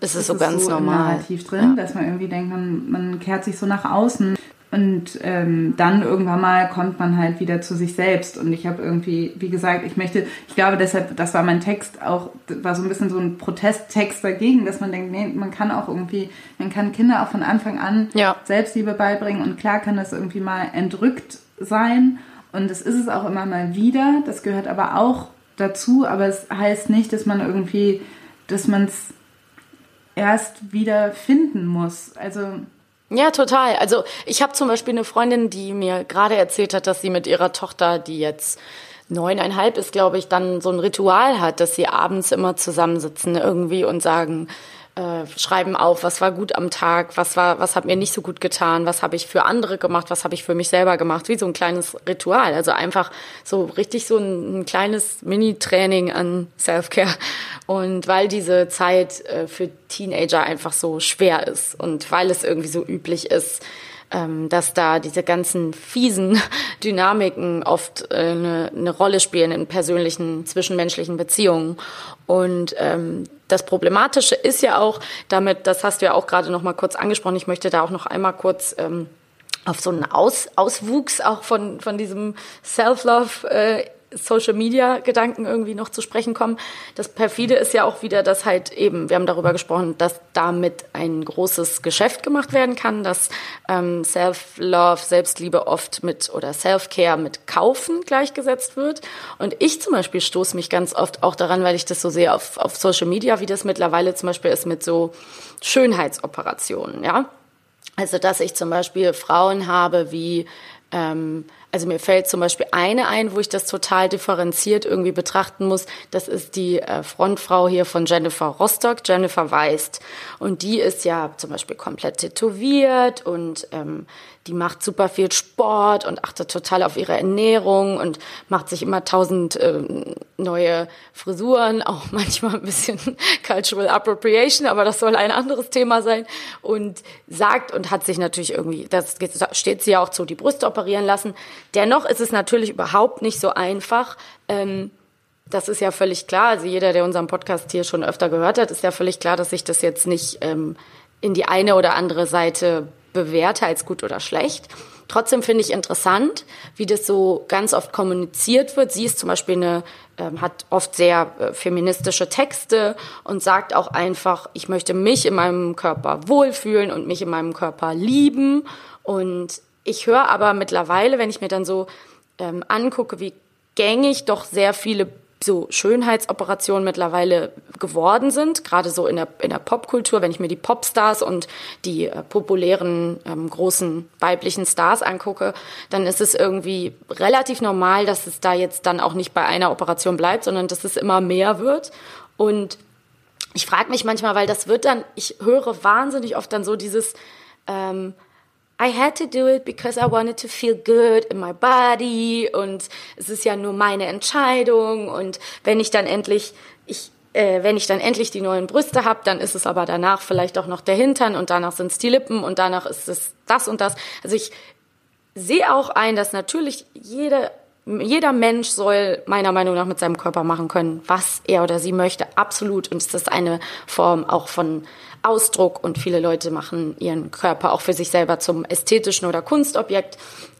es ist so ganz so normal drin, ja. dass man irgendwie denkt, man, man kehrt sich so nach außen. Und ähm, dann irgendwann mal kommt man halt wieder zu sich selbst. Und ich habe irgendwie, wie gesagt, ich möchte, ich glaube deshalb, das war mein Text auch, war so ein bisschen so ein Protesttext dagegen, dass man denkt, nee, man kann auch irgendwie, man kann Kinder auch von Anfang an ja. Selbstliebe beibringen. Und klar kann das irgendwie mal entrückt sein. Und das ist es auch immer mal wieder. Das gehört aber auch dazu. Aber es heißt nicht, dass man irgendwie, dass man es erst wieder finden muss. Also ja, total. Also ich habe zum Beispiel eine Freundin, die mir gerade erzählt hat, dass sie mit ihrer Tochter, die jetzt neuneinhalb ist, glaube ich, dann so ein Ritual hat, dass sie abends immer zusammensitzen irgendwie und sagen, äh, schreiben auf, was war gut am Tag, was war, was hat mir nicht so gut getan, was habe ich für andere gemacht, was habe ich für mich selber gemacht, wie so ein kleines Ritual. Also einfach so richtig so ein, ein kleines Mini-Training an Self-Care. Und weil diese Zeit äh, für Teenager einfach so schwer ist und weil es irgendwie so üblich ist, ähm, dass da diese ganzen fiesen Dynamiken oft äh, eine, eine Rolle spielen in persönlichen, zwischenmenschlichen Beziehungen. Und ähm, das Problematische ist ja auch damit, das hast du ja auch gerade noch mal kurz angesprochen, ich möchte da auch noch einmal kurz ähm, auf so einen Aus, Auswuchs auch von, von diesem Self-Love äh, Social Media Gedanken irgendwie noch zu sprechen kommen. Das perfide ist ja auch wieder, dass halt eben, wir haben darüber gesprochen, dass damit ein großes Geschäft gemacht werden kann, dass ähm, Self-Love, Selbstliebe oft mit oder Self-Care mit Kaufen gleichgesetzt wird. Und ich zum Beispiel stoße mich ganz oft auch daran, weil ich das so sehe auf, auf Social Media, wie das mittlerweile zum Beispiel ist mit so Schönheitsoperationen, ja. Also, dass ich zum Beispiel Frauen habe wie ähm, also mir fällt zum Beispiel eine ein, wo ich das total differenziert irgendwie betrachten muss. Das ist die äh, Frontfrau hier von Jennifer Rostock, Jennifer Weist. Und die ist ja zum Beispiel komplett tätowiert und ähm, die macht super viel Sport und achtet total auf ihre Ernährung und macht sich immer tausend äh, neue Frisuren, auch manchmal ein bisschen Cultural Appropriation, aber das soll ein anderes Thema sein. Und sagt und hat sich natürlich irgendwie, das steht sie ja auch zu, die Brüste operieren lassen. Dennoch ist es natürlich überhaupt nicht so einfach. Ähm, das ist ja völlig klar. Also jeder, der unseren Podcast hier schon öfter gehört hat, ist ja völlig klar, dass sich das jetzt nicht ähm, in die eine oder andere Seite bewerte als gut oder schlecht. Trotzdem finde ich interessant, wie das so ganz oft kommuniziert wird. Sie ist zum Beispiel eine, äh, hat oft sehr äh, feministische Texte und sagt auch einfach, ich möchte mich in meinem Körper wohlfühlen und mich in meinem Körper lieben. Und ich höre aber mittlerweile, wenn ich mir dann so ähm, angucke, wie gängig doch sehr viele so Schönheitsoperationen mittlerweile geworden sind, gerade so in der, in der Popkultur, wenn ich mir die Popstars und die äh, populären ähm, großen weiblichen Stars angucke, dann ist es irgendwie relativ normal, dass es da jetzt dann auch nicht bei einer Operation bleibt, sondern dass es immer mehr wird. Und ich frage mich manchmal, weil das wird dann, ich höre wahnsinnig oft dann so dieses, ähm, I had to do it because I wanted to feel good in my body und es ist ja nur meine Entscheidung und wenn ich dann endlich ich äh, wenn ich dann endlich die neuen Brüste habe, dann ist es aber danach vielleicht auch noch der Hintern und danach sind es die Lippen und danach ist es das und das. Also ich sehe auch ein, dass natürlich jede jeder Mensch soll meiner Meinung nach mit seinem Körper machen können, was er oder sie möchte, absolut. Und es ist eine Form auch von Ausdruck und viele Leute machen ihren Körper auch für sich selber zum ästhetischen oder Kunstobjekt.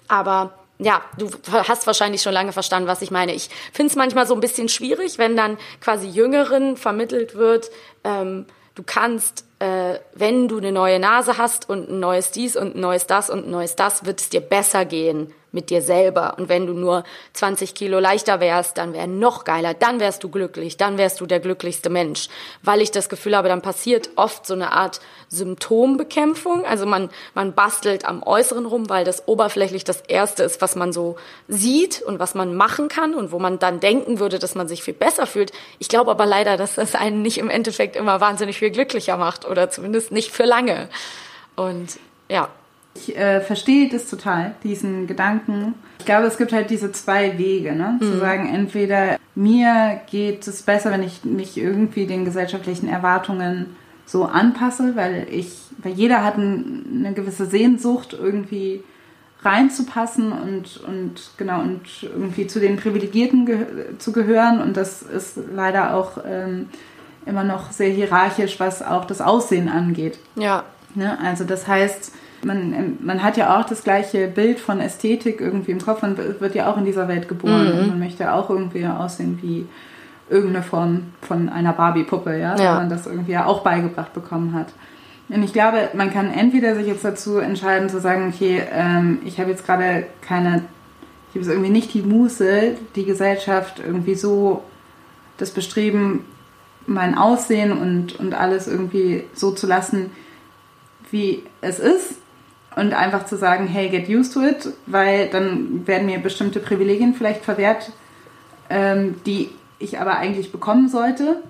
Aber ja, du hast wahrscheinlich schon lange verstanden, was ich meine. Ich finde es manchmal so ein bisschen schwierig, wenn dann quasi Jüngeren vermittelt wird, ähm, du kannst, äh, wenn du eine neue Nase hast und ein neues dies und ein neues das und ein neues das, wird es dir besser gehen mit dir selber. Und wenn du nur 20 Kilo leichter wärst, dann wäre noch geiler, dann wärst du glücklich, dann wärst du der glücklichste Mensch. Weil ich das Gefühl habe, dann passiert oft so eine Art Symptombekämpfung. Also man, man bastelt am Äußeren rum, weil das oberflächlich das Erste ist, was man so sieht und was man machen kann und wo man dann denken würde, dass man sich viel besser fühlt. Ich glaube aber leider, dass das einen nicht im Endeffekt immer wahnsinnig viel glücklicher macht oder zumindest nicht für lange. Und ja. Ich äh, verstehe das total, diesen Gedanken. Ich glaube, es gibt halt diese zwei Wege, ne? Zu sagen, entweder mir geht es besser, wenn ich mich irgendwie den gesellschaftlichen Erwartungen so anpasse, weil ich, weil jeder hat ein, eine gewisse Sehnsucht, irgendwie reinzupassen und, und genau und irgendwie zu den Privilegierten ge zu gehören. Und das ist leider auch ähm, immer noch sehr hierarchisch, was auch das Aussehen angeht. Ja. Ne? Also das heißt, man, man hat ja auch das gleiche Bild von Ästhetik irgendwie im Kopf. Man wird ja auch in dieser Welt geboren und man möchte auch irgendwie aussehen wie irgendeine Form von einer Barbie-Puppe, ja, Ja. weil man das irgendwie ja auch beigebracht bekommen hat. Und ich glaube, man kann entweder sich jetzt dazu entscheiden zu sagen, okay, ähm, ich habe jetzt gerade keine, ich habe jetzt irgendwie nicht die Muße, die Gesellschaft irgendwie so das Bestreben, mein Aussehen und, und alles irgendwie so zu lassen, wie es ist und einfach zu sagen, hey, get used to it, weil dann werden mir bestimmte Privilegien vielleicht verwehrt, ähm, die ich aber eigentlich bekommen sollte.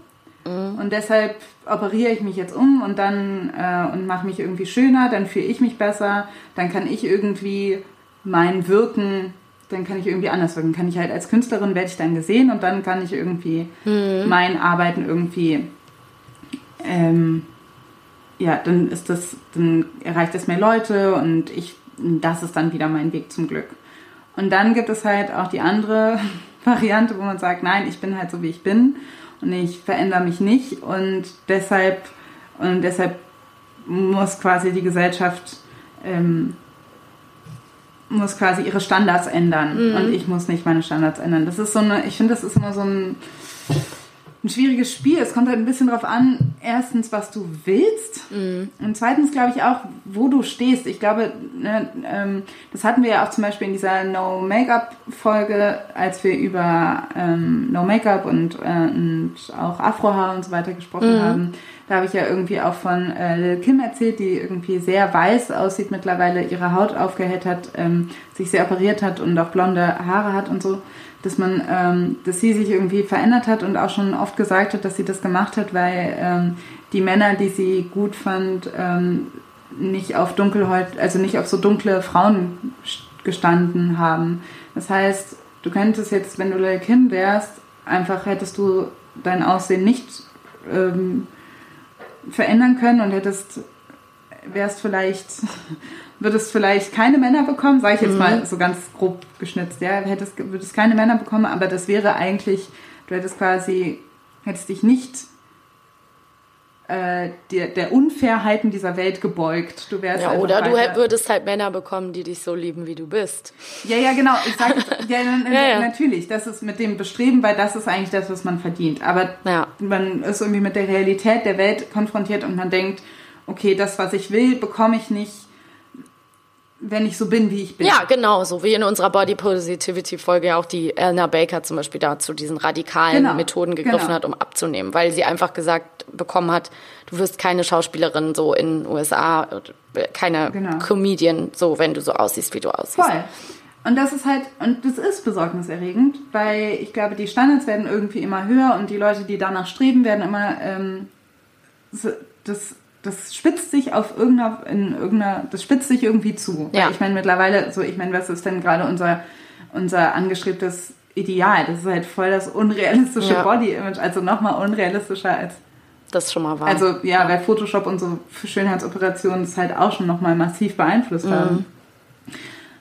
Und deshalb operiere ich mich jetzt um und dann äh, und mache mich irgendwie schöner, dann fühle ich mich besser, dann kann ich irgendwie mein Wirken, dann kann ich irgendwie anders wirken. Kann ich halt als Künstlerin werde ich dann gesehen und dann kann ich irgendwie mein Arbeiten irgendwie ähm, ja, dann ist das, dann erreicht es mehr Leute und ich, das ist dann wieder mein Weg zum Glück. Und dann gibt es halt auch die andere Variante, wo man sagt, nein, ich bin halt so wie ich bin und ich verändere mich nicht und deshalb und deshalb muss quasi die Gesellschaft ähm, muss quasi ihre Standards ändern und ich muss nicht meine Standards ändern. Das ist so eine, ich finde, das ist immer so ein ein schwieriges Spiel. Es kommt halt ein bisschen drauf an, erstens, was du willst und zweitens, glaube ich, auch, wo du stehst. Ich glaube, ne, ähm, das hatten wir ja auch zum Beispiel in dieser No-Make-up-Folge, als wir über ähm, No-Make-up und, äh, und auch Afrohaar und so weiter gesprochen haben. Da habe ich ja irgendwie auch von äh, Lil Kim erzählt, die irgendwie sehr weiß aussieht mittlerweile, ihre Haut aufgehellt hat, ähm, sich sehr operiert hat und auch blonde Haare hat und so dass man, ähm, dass sie sich irgendwie verändert hat und auch schon oft gesagt hat, dass sie das gemacht hat, weil ähm, die Männer, die sie gut fand, ähm, nicht auf dunkelhäut, also nicht auf so dunkle Frauen gestanden haben. Das heißt, du könntest jetzt, wenn du Lil Kim wärst, einfach hättest du dein Aussehen nicht ähm, verändern können und hättest wärst vielleicht würdest vielleicht keine Männer bekommen, sage ich jetzt mal so ganz grob geschnitzt, ja, hättest würdest keine Männer bekommen, aber das wäre eigentlich, du hättest quasi hättest dich nicht äh, der, der Unfairheiten dieser Welt gebeugt. Du wärst Ja, oder du weiter- hätt- würdest halt Männer bekommen, die dich so lieben, wie du bist. Ja, ja, genau. Ich sag, ja, Ja, ja. natürlich. Das ist mit dem Bestreben, weil das ist eigentlich das, was man verdient. Aber Ja. man ist irgendwie mit der Realität der Welt konfrontiert und man denkt, okay, das, was ich will, bekomme ich nicht, wenn ich so bin, wie ich bin. Ja, genau, so wie in unserer Body Positivity Folge ja auch die Elna Baker zum Beispiel da zu diesen radikalen Genau, Methoden gegriffen genau. hat, um abzunehmen, weil sie einfach gesagt bekommen hat, du wirst keine Schauspielerin so in den USA, keine Genau. Comedian, so wenn du so aussiehst, wie du aussiehst. Voll. Und das ist halt, und das ist besorgniserregend, weil ich glaube, die Standards werden irgendwie immer höher und die Leute, die danach streben, werden immer, ähm, das, das spitzt sich auf irgendeiner, in irgendeiner, das spitzt sich irgendwie zu. Ja. Ich meine, mittlerweile, so, ich meine, was ist denn gerade unser, unser angestrebtes Ideal? Das ist halt voll das unrealistische Ja. Body-Image, also nochmal unrealistischer als Das schon mal wahr. also ja, weil Photoshop und so für Schönheitsoperationen das halt auch schon nochmal massiv beeinflusst haben.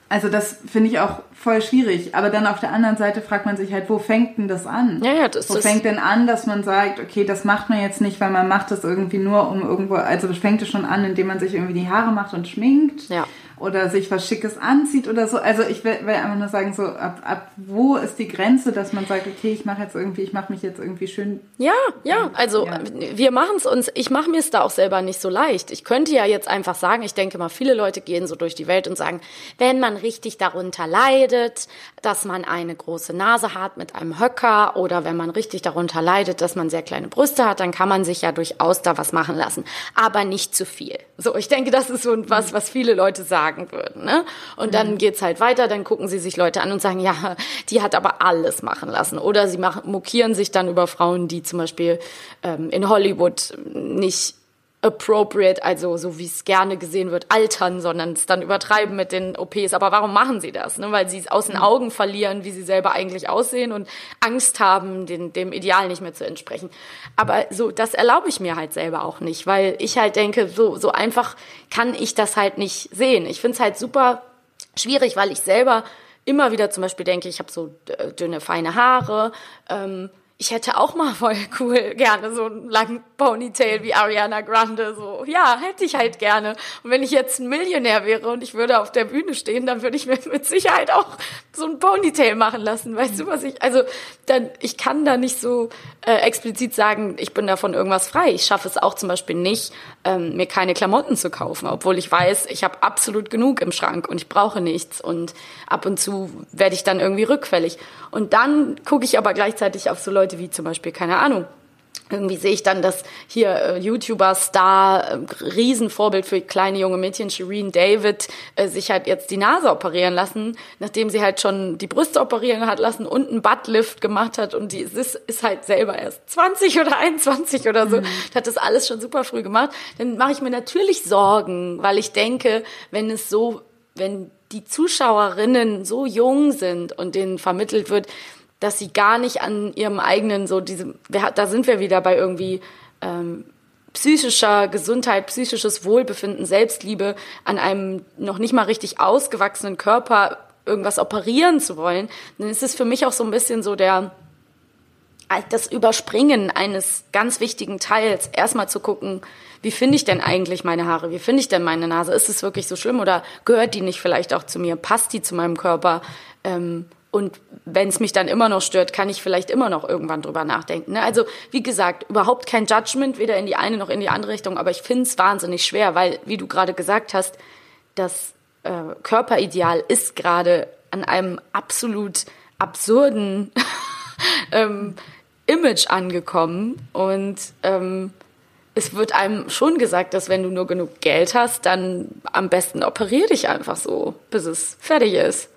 Also das finde ich auch voll schwierig. Aber dann auf der anderen Seite fragt man sich halt, wo fängt denn das an? Ja, ja, das wo ist- fängt denn an, dass man sagt, okay, das macht man jetzt nicht, weil man macht das irgendwie nur um irgendwo, also das fängt es schon an, indem man sich irgendwie die Haare macht und schminkt. Ja. Oder sich was Schickes anzieht oder so. Also ich will, will einfach nur sagen, so ab, ab wo ist die Grenze, dass man sagt, okay, ich mache jetzt irgendwie, ich mache mich jetzt irgendwie schön Ja, ja, also Ja. wir machen es uns, ich mache mir es da auch selber nicht so leicht. Ich könnte ja jetzt einfach sagen, ich denke mal, viele Leute gehen so durch die Welt und sagen, wenn man richtig darunter leidet, dass man eine große Nase hat mit einem Höcker oder wenn man richtig darunter leidet, dass man sehr kleine Brüste hat, dann kann man sich ja durchaus da was machen lassen, aber nicht zu viel. So, ich denke, das ist so was, was viele Leute sagen würden. Ne? Und dann geht's halt weiter, dann gucken sie sich Leute an und sagen, ja, die hat aber alles machen lassen. Oder sie machen, mokieren sich dann über Frauen, die zum Beispiel ähm, in Hollywood nicht appropriate, also so wie es gerne gesehen wird, altern, sondern es dann übertreiben mit den OPs. Aber warum machen sie das? Ne? Weil sie es aus den Augen verlieren, wie sie selber eigentlich aussehen und Angst haben, den, dem Ideal nicht mehr zu entsprechen. Aber so, das erlaube ich mir halt selber auch nicht, weil ich halt denke, so, so einfach kann ich das halt nicht sehen. Ich finde es halt super schwierig, weil ich selber immer wieder zum Beispiel denke, ich habe so dünne, feine Haare. Ähm, ich hätte auch mal voll cool gerne so einen langen Ponytail wie Ariana Grande. So, ja, hätte ich halt gerne. Und wenn ich jetzt ein Millionär wäre und ich würde auf der Bühne stehen, dann würde ich mir mit Sicherheit auch so ein Ponytail machen lassen. Weißt du, was ich, also, dann, ich kann da nicht so äh, explizit sagen, ich bin davon irgendwas frei. Ich schaffe es auch zum Beispiel nicht, ähm, mir keine Klamotten zu kaufen, obwohl ich weiß, ich habe absolut genug im Schrank und ich brauche nichts und ab und zu werde ich dann irgendwie rückfällig. Und dann gucke ich aber gleichzeitig auf so Leute wie zum Beispiel, keine Ahnung, irgendwie sehe ich dann, dass hier äh, YouTuber, Star, äh, Riesenvorbild für kleine junge Mädchen, Shireen David, äh, sich halt jetzt die Nase operieren lassen, nachdem sie halt schon die Brüste operieren hat lassen und einen Buttlift gemacht hat. Und die ist, ist halt selber erst 20 oder 21 oder so, hat das alles schon super früh gemacht, dann mache ich mir natürlich Sorgen, weil ich denke, wenn es so, wenn die Zuschauerinnen so jung sind und denen vermittelt wird, dass sie gar nicht an ihrem eigenen so diese da sind wir wieder bei irgendwie ähm, psychischer Gesundheit, psychisches Wohlbefinden, Selbstliebe an einem noch nicht mal richtig ausgewachsenen Körper irgendwas operieren zu wollen, dann ist es für mich auch so ein bisschen so der das Überspringen eines ganz wichtigen Teils, erstmal zu gucken, wie finde ich denn eigentlich meine Haare? Wie finde ich denn meine Nase? Ist es wirklich so schlimm oder gehört die nicht vielleicht auch zu mir? Passt die zu meinem Körper? Ähm, und wenn es mich dann immer noch stört, kann ich vielleicht immer noch irgendwann drüber nachdenken. Ne? Also wie gesagt, überhaupt kein Judgment, weder in die eine noch in die andere Richtung, aber ich finde es wahnsinnig schwer, weil, wie du gerade gesagt hast, das äh, Körperideal ist gerade an einem absolut absurden ähm, Image angekommen und ähm, es wird einem schon gesagt, dass wenn du nur genug Geld hast, dann am besten operier dich einfach so, bis es fertig ist.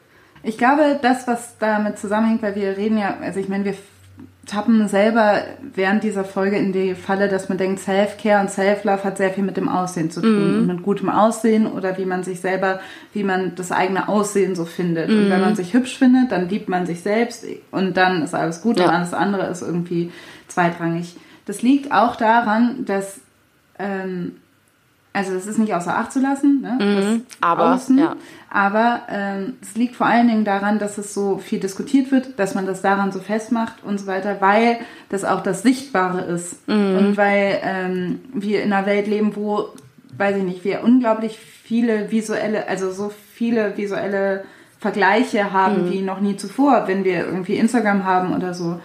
Ich glaube, das, was damit zusammenhängt, weil wir reden ja, also ich meine, wir tappen selber während dieser Folge in die Falle, dass man denkt, Self-Care und Self-Love hat sehr viel mit dem Aussehen zu tun. Und mit gutem Aussehen oder wie man sich selber, wie man das eigene Aussehen so findet. Und wenn man sich hübsch findet, dann liebt man sich selbst und dann ist alles gut Ja. und alles andere ist irgendwie zweitrangig. Das liegt auch daran, dass ähm, also das ist nicht außer Acht zu lassen, ne? das aber, Außen, ja. aber ähm, es liegt vor allen Dingen daran, dass es so viel diskutiert wird, dass man das daran so festmacht und so weiter, weil das auch das Sichtbare ist und weil ähm, wir in einer Welt leben, wo, weiß ich nicht, wir unglaublich viele visuelle, also so viele visuelle Vergleiche haben wie noch nie zuvor, wenn wir irgendwie Instagram haben oder so.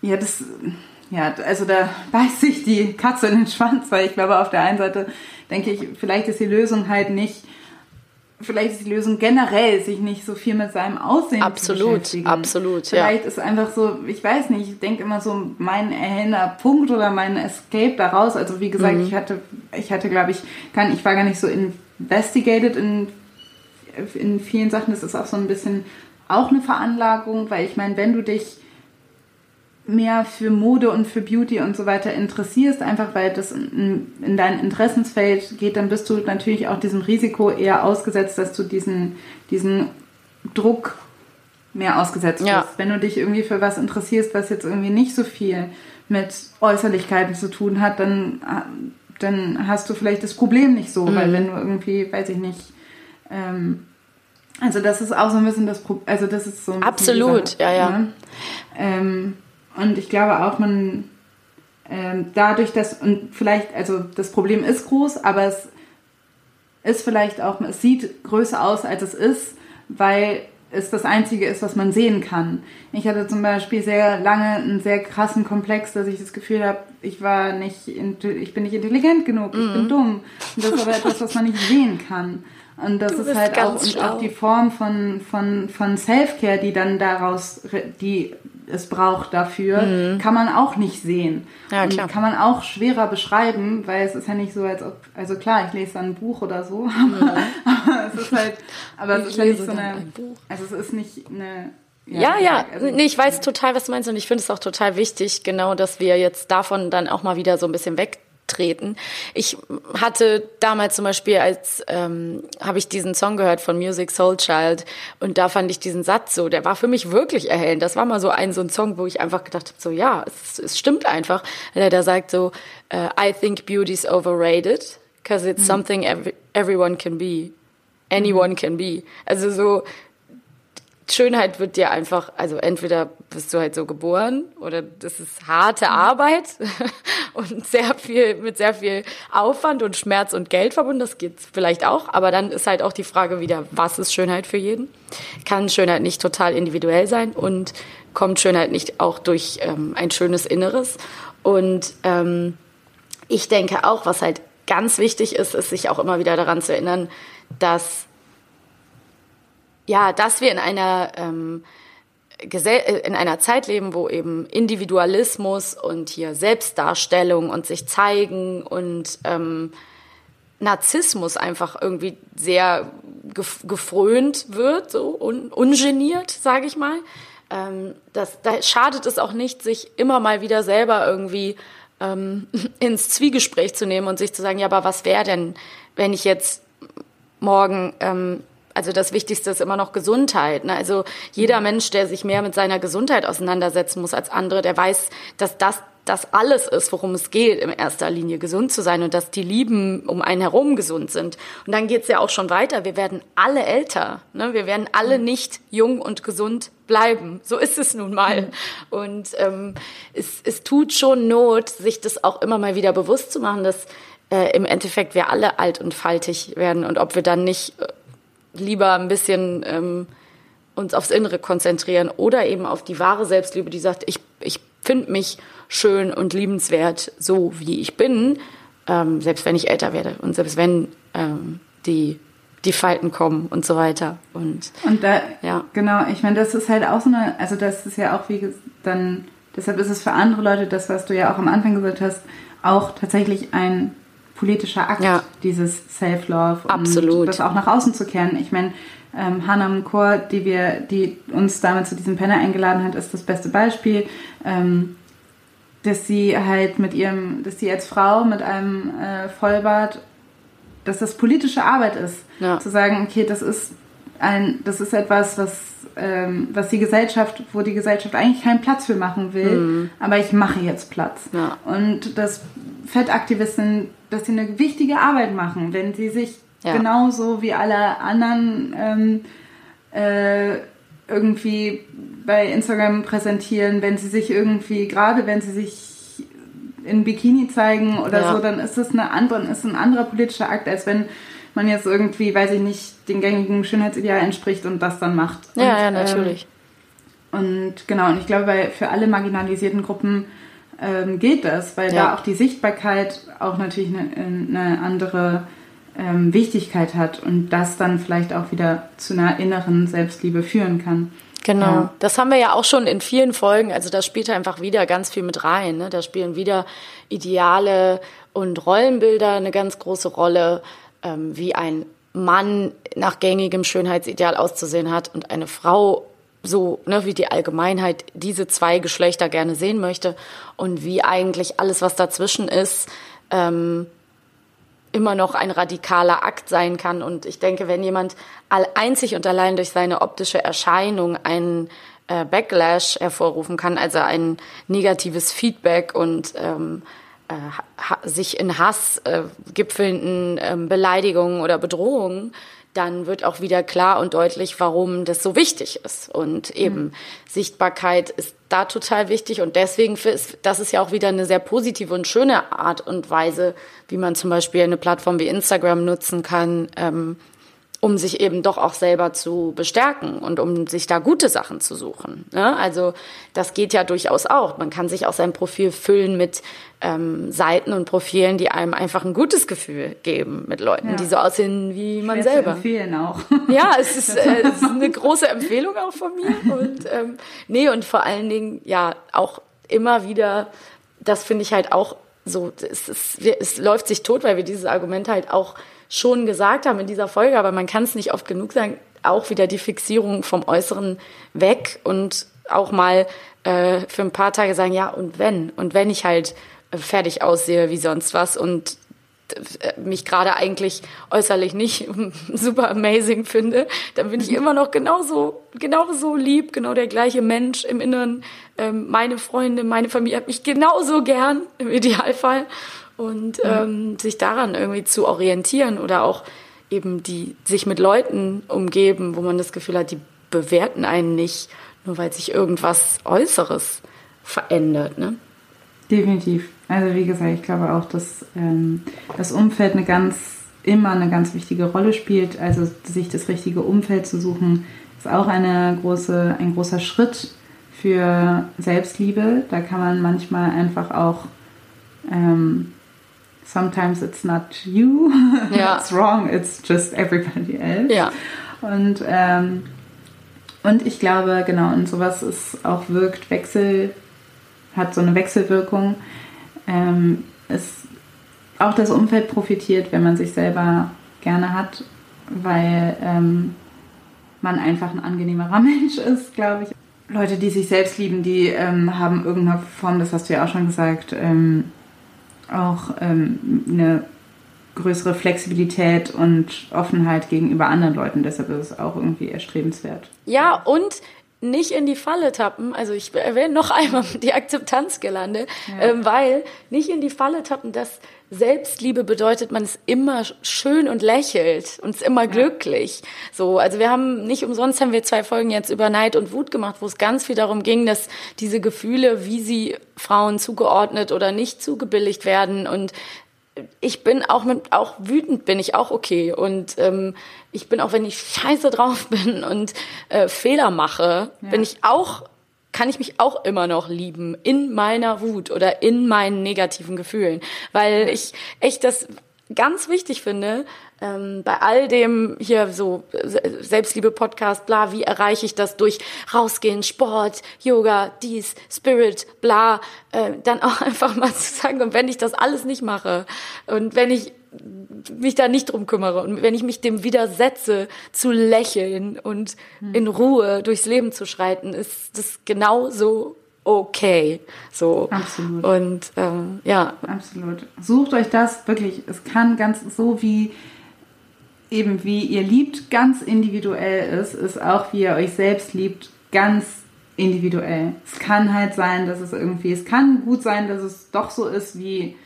Ja, das, ja, also da beißt sich die Katze in den Schwanz, weil ich glaube, auf der einen Seite denke ich, vielleicht ist die Lösung halt nicht, vielleicht ist die Lösung generell, sich nicht so viel mit seinem Aussehen Absolut, zu beschäftigen. absolut, ja. Vielleicht ist einfach so, ich weiß nicht, ich denke immer so, mein erhellender Punkt oder mein Escape daraus, also wie gesagt, Mhm. ich hatte, ich hatte, glaube ich, kann, ich war gar nicht so investigated in, in vielen Sachen, das ist auch so ein bisschen auch eine Veranlagung, weil ich meine, wenn du dich mehr für Mode und für Beauty und so weiter interessierst, einfach weil das in, in dein Interessensfeld geht, dann bist du natürlich auch diesem Risiko eher ausgesetzt, dass du diesen, diesen Druck mehr ausgesetzt Ja. bist. Wenn du dich irgendwie für was interessierst, was jetzt irgendwie nicht so viel mit Äußerlichkeiten zu tun hat, dann, dann hast du vielleicht das Problem nicht so, weil wenn du irgendwie, weiß ich nicht, ähm, Also das ist auch so ein bisschen das Problem, also das ist so ein Absolut, ja, ja. Ne? Ähm, und ich glaube auch, man ähm, dadurch, dass, und vielleicht, also das Problem ist groß, aber es ist vielleicht auch, es sieht größer aus, als es ist, weil es das Einzige ist, was man sehen kann. Ich hatte zum Beispiel sehr lange einen sehr krassen Komplex, dass ich das Gefühl habe, ich war nicht, ich bin nicht intelligent genug, ich Mhm. bin dumm. Und das ist aber etwas, was man nicht sehen kann. Und das ist halt auch, und auch die Form von, von, von Self-Care, die dann daraus, die es braucht dafür, kann man auch nicht sehen. Mhm. Ja, und klar. kann man auch schwerer beschreiben, weil es ist ja nicht so, als ob, also klar, ich lese dann ein Buch oder so, aber, aber es ist halt, aber es Ich ist ja nicht so eine, ein also es ist nicht eine, Ja, ja, gesagt, also- nee, ich weiß total, was du meinst und ich finde es auch total wichtig, genau, dass wir jetzt davon dann auch mal wieder so ein bisschen wegtreten. Ich hatte damals zum Beispiel, als ähm, habe ich diesen Song gehört von Music Soul Child und da fand ich diesen Satz so, der war für mich wirklich erhellend. Das war mal so ein so ein Song, wo ich einfach gedacht habe, so ja, es, es stimmt einfach. Der da sagt so, äh, I think beauty's overrated because it's something every, everyone can be, anyone can be. Also so Schönheit wird dir einfach, also entweder bist du halt so geboren oder das ist harte Arbeit und sehr viel, mit sehr viel Aufwand und Schmerz und Geld verbunden. Das geht vielleicht auch. Aber dann ist halt auch die Frage wieder, was ist Schönheit für jeden? Kann Schönheit nicht total individuell sein und kommt Schönheit nicht auch durch ähm, ein schönes Inneres? Und ähm, ich denke auch, was halt ganz wichtig ist, ist sich auch immer wieder daran zu erinnern, dass ja, dass wir in einer ähm, äh, in einer Zeit leben, wo eben Individualismus und hier Selbstdarstellung und sich zeigen und ähm, Narzissmus einfach irgendwie sehr gef gefrönt wird, so un ungeniert, sage ich mal. Ähm, das, da schadet es auch nicht, sich immer mal wieder selber irgendwie ähm, ins Zwiegespräch zu nehmen und sich zu sagen, ja, aber was wäre denn, wenn ich jetzt morgen, ähm, also das Wichtigste ist immer noch Gesundheit. Ne? Also jeder Mensch, der sich mehr mit seiner Gesundheit auseinandersetzen muss als andere, der weiß, dass das das alles ist, worum es geht, in erster Linie gesund zu sein und dass die Lieben um einen herum gesund sind. Und dann geht's ja auch schon weiter. Wir werden alle älter. Ne? Wir werden alle nicht jung und gesund bleiben. So ist es nun mal. Und ähm, es, es tut schon Not, sich das auch immer mal wieder bewusst zu machen, dass äh, im Endeffekt wir alle alt und faltig werden und ob wir dann nicht äh, lieber ein bisschen ähm, uns aufs Innere konzentrieren oder eben auf die wahre Selbstliebe, die sagt, ich, ich finde mich schön und liebenswert, so wie ich bin, ähm, selbst wenn ich älter werde und selbst wenn ähm, die, die Falten kommen und so weiter. Und Und da, Ja. genau, ich meine, das ist halt auch so eine, also das ist ja auch wie dann, deshalb ist es für andere Leute, das, was du ja auch am Anfang gesagt hast, auch tatsächlich ein politischer Akt, Ja. dieses Self-Love und Absolut. das auch nach außen zu kehren. Ich meine, ähm, Hannah Mkor, die wir, die uns damit zu diesem Panel eingeladen hat, ist das beste Beispiel. Ähm, dass sie halt mit ihrem, dass sie als Frau mit einem äh, Vollbart, dass das politische Arbeit ist, Ja. zu sagen, okay, das ist ein, das ist etwas, was, ähm, was die Gesellschaft, wo die Gesellschaft eigentlich keinen Platz für machen will, aber ich mache jetzt Platz. Ja. Und dass Fettaktivisten, dass sie eine wichtige Arbeit machen, wenn sie sich Ja. genauso wie alle anderen ähm, äh, irgendwie bei Instagram präsentieren, wenn sie sich irgendwie, gerade wenn sie sich in Bikini zeigen oder Ja. so, dann ist das eine andere, ist ein anderer politischer Akt, als wenn man jetzt irgendwie, weiß ich nicht, den gängigen Schönheitsideal entspricht und das dann macht. ja, und, ja, ähm, natürlich. und genau, und ich glaube, bei, für alle marginalisierten Gruppen ähm, gilt das, weil Ja. da auch die Sichtbarkeit auch natürlich eine, eine andere ähm, Wichtigkeit hat und das dann vielleicht auch wieder zu einer inneren Selbstliebe führen kann. Genau. Ja. Das haben wir ja auch schon in vielen Folgen. Also da spielt einfach wieder ganz viel mit rein. Ne? Da spielen wieder Ideale und Rollenbilder eine ganz große Rolle, ähm, wie ein Mann nach gängigem Schönheitsideal auszusehen hat und eine Frau so, ne, wie die Allgemeinheit diese zwei Geschlechter gerne sehen möchte und wie eigentlich alles, was dazwischen ist, ähm, immer noch ein radikaler Akt sein kann. Und ich denke, wenn jemand einzig und allein durch seine optische Erscheinung einen äh, Backlash hervorrufen kann, also ein negatives Feedback und ähm, äh, sich in Hass äh, gipfelnden ähm, Beleidigungen oder Bedrohungen, dann wird auch wieder klar und deutlich, warum das so wichtig ist. Und eben mhm. Sichtbarkeit ist da total wichtig und deswegen ist das ist ja auch wieder eine sehr positive und schöne Art und Weise, wie man zum Beispiel eine Plattform wie Instagram nutzen kann, ähm, um sich eben doch auch selber zu bestärken und um sich da gute Sachen zu suchen. Ne? Also das geht ja durchaus auch. Man kann sich auch sein Profil füllen mit ähm, Seiten und Profilen, die einem einfach ein gutes Gefühl geben mit Leuten, ja. die so aussehen wie man Schwer selber. Zu empfehlen auch. Ja, es ist, äh, es ist eine große Empfehlung auch von mir. Und ähm, nee, und vor allen Dingen ja auch immer wieder, das finde ich halt auch so, es, es, es läuft sich tot, weil wir dieses Argument halt auch schon gesagt haben in dieser Folge, aber man kann es nicht oft genug sagen, auch wieder die Fixierung vom Äußeren weg und auch mal äh, für ein paar Tage sagen, ja, und wenn? Und wenn ich halt äh, fertig aussehe wie sonst was und mich gerade eigentlich äußerlich nicht super amazing finde, dann bin ich immer noch genauso, genauso lieb, genau der gleiche Mensch im Inneren. Ähm, meine Freunde, meine Familie hat mich genauso gern im Idealfall und ähm, sich daran irgendwie zu orientieren oder auch eben die sich mit Leuten umgeben, wo man das Gefühl hat, die bewerten einen nicht, nur weil sich irgendwas Äußeres verändert. Ne? Definitiv. Also wie gesagt, ich glaube auch, dass ähm, das Umfeld eine ganz immer eine ganz wichtige Rolle spielt. Also sich das richtige Umfeld zu suchen, ist auch eine große, ein großer Schritt für Selbstliebe. Da kann man manchmal einfach auch ähm, sometimes it's not you ja. that's wrong, it's just everybody else. Ja. Und, ähm, und ich glaube, genau, und sowas ist auch wirkt, Wechsel, hat so eine Wechselwirkung. Ähm, ist, auch das Umfeld profitiert, wenn man sich selber gerne hat, weil ähm, man einfach ein angenehmerer Mensch ist, glaube ich. Leute, die sich selbst lieben, die ähm, haben irgendeine Form, das hast du ja auch schon gesagt, ähm, auch ähm, eine größere Flexibilität und Offenheit gegenüber anderen Leuten. Deshalb ist es auch irgendwie erstrebenswert. Ja, und nicht in die Falle tappen. Also ich erwähne noch einmal die Akzeptanz gelandet, ja. ähm, weil nicht in die Falle tappen, dass Selbstliebe bedeutet, man ist immer schön und lächelt und ist immer ja. glücklich. So, also wir haben nicht umsonst haben wir zwei Folgen jetzt über Neid und Wut gemacht, wo es ganz viel darum ging, dass diese Gefühle, wie sie Frauen zugeordnet oder nicht zugebilligt werden und ich bin auch mit, auch wütend bin ich auch okay. Und ähm, ich bin auch, wenn ich scheiße drauf bin und äh, Fehler mache, ja. bin ich auch kann ich mich auch immer noch lieben in meiner Wut oder in meinen negativen Gefühlen, weil ich echt das ganz wichtig finde, ähm, bei all dem hier so Selbstliebe-Podcast, bla, wie erreiche ich das durch Rausgehen, Sport, Yoga, dies, Spirit, bla, äh, dann auch einfach mal zu sagen, und wenn ich das alles nicht mache und wenn ich mich da nicht drum kümmere und wenn ich mich dem widersetze, zu lächeln und hm. in Ruhe durchs Leben zu schreiten, ist das genauso okay. So. Absolut. Und ähm, ja. Absolut. Sucht euch das wirklich. Es kann ganz so wie eben wie ihr liebt ganz individuell ist, ist auch wie ihr euch selbst liebt ganz individuell. Es kann halt sein, dass es irgendwie, es kann gut sein, dass es doch so ist, wie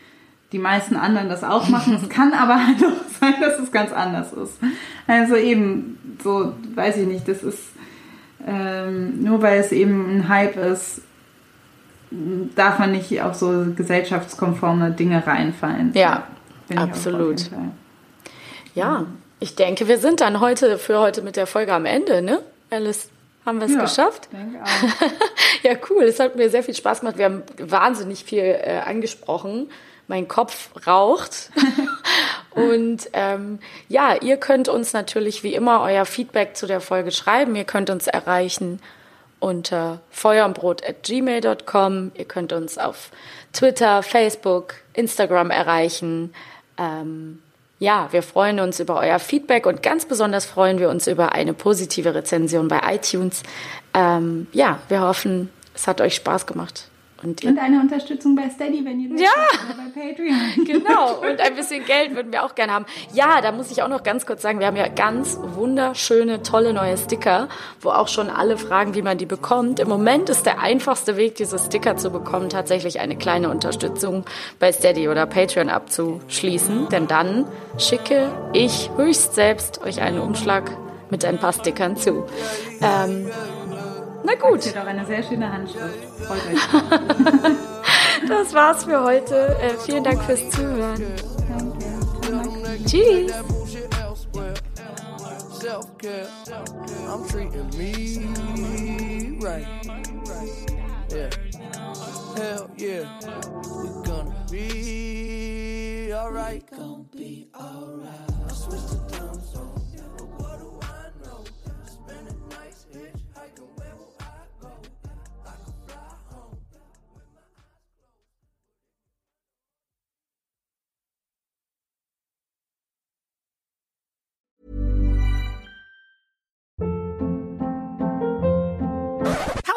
die meisten anderen das auch machen. es kann aber halt auch sein, dass es ganz anders ist. Also eben, so, weiß ich nicht, das ist, ähm, nur weil es eben ein Hype ist, darf man nicht auf so gesellschaftskonforme Dinge reinfallen. Ja, absolut. Ja, ich denke, wir sind dann heute für heute mit der Folge am Ende, ne? Alice, haben wir es ja, geschafft? Denke auch. ja, cool. Es hat mir sehr viel Spaß gemacht. Wir haben wahnsinnig viel äh, angesprochen. Mein Kopf raucht. Und ähm, ja, ihr könnt uns natürlich wie immer euer Feedback zu der Folge schreiben. Ihr könnt uns erreichen unter feuerundbrot.gmail.com. Ihr könnt uns auf Twitter, Facebook, Instagram erreichen. Ähm, ja, wir freuen uns über euer Feedback und ganz besonders freuen wir uns über eine positive Rezension bei iTunes. Ähm, ja, wir hoffen, es hat euch Spaß gemacht. Und, Und eine Unterstützung bei Steady, wenn ihr das Ja. oder bei Patreon. Genau, und ein bisschen Geld würden wir auch gerne haben. Ja, da muss ich auch noch ganz kurz sagen, wir haben ja ganz wunderschöne, tolle neue Sticker, wo auch schon alle fragen, wie man die bekommt. Im Moment ist der einfachste Weg, diese Sticker zu bekommen, tatsächlich eine kleine Unterstützung bei Steady oder Patreon abzuschließen. Denn dann schicke ich höchst selbst euch einen Umschlag mit ein paar Stickern zu. Ähm, na gut. Steht auch eine sehr schöne Handschrift. Freut euch. Das war's für heute. Äh, vielen Dank fürs Zuhören. Tschüss. Bullshit elsewhere. Self-care. I'm treating me right. Yeah. Hell yeah. We gonna be alright. Gonna be alright.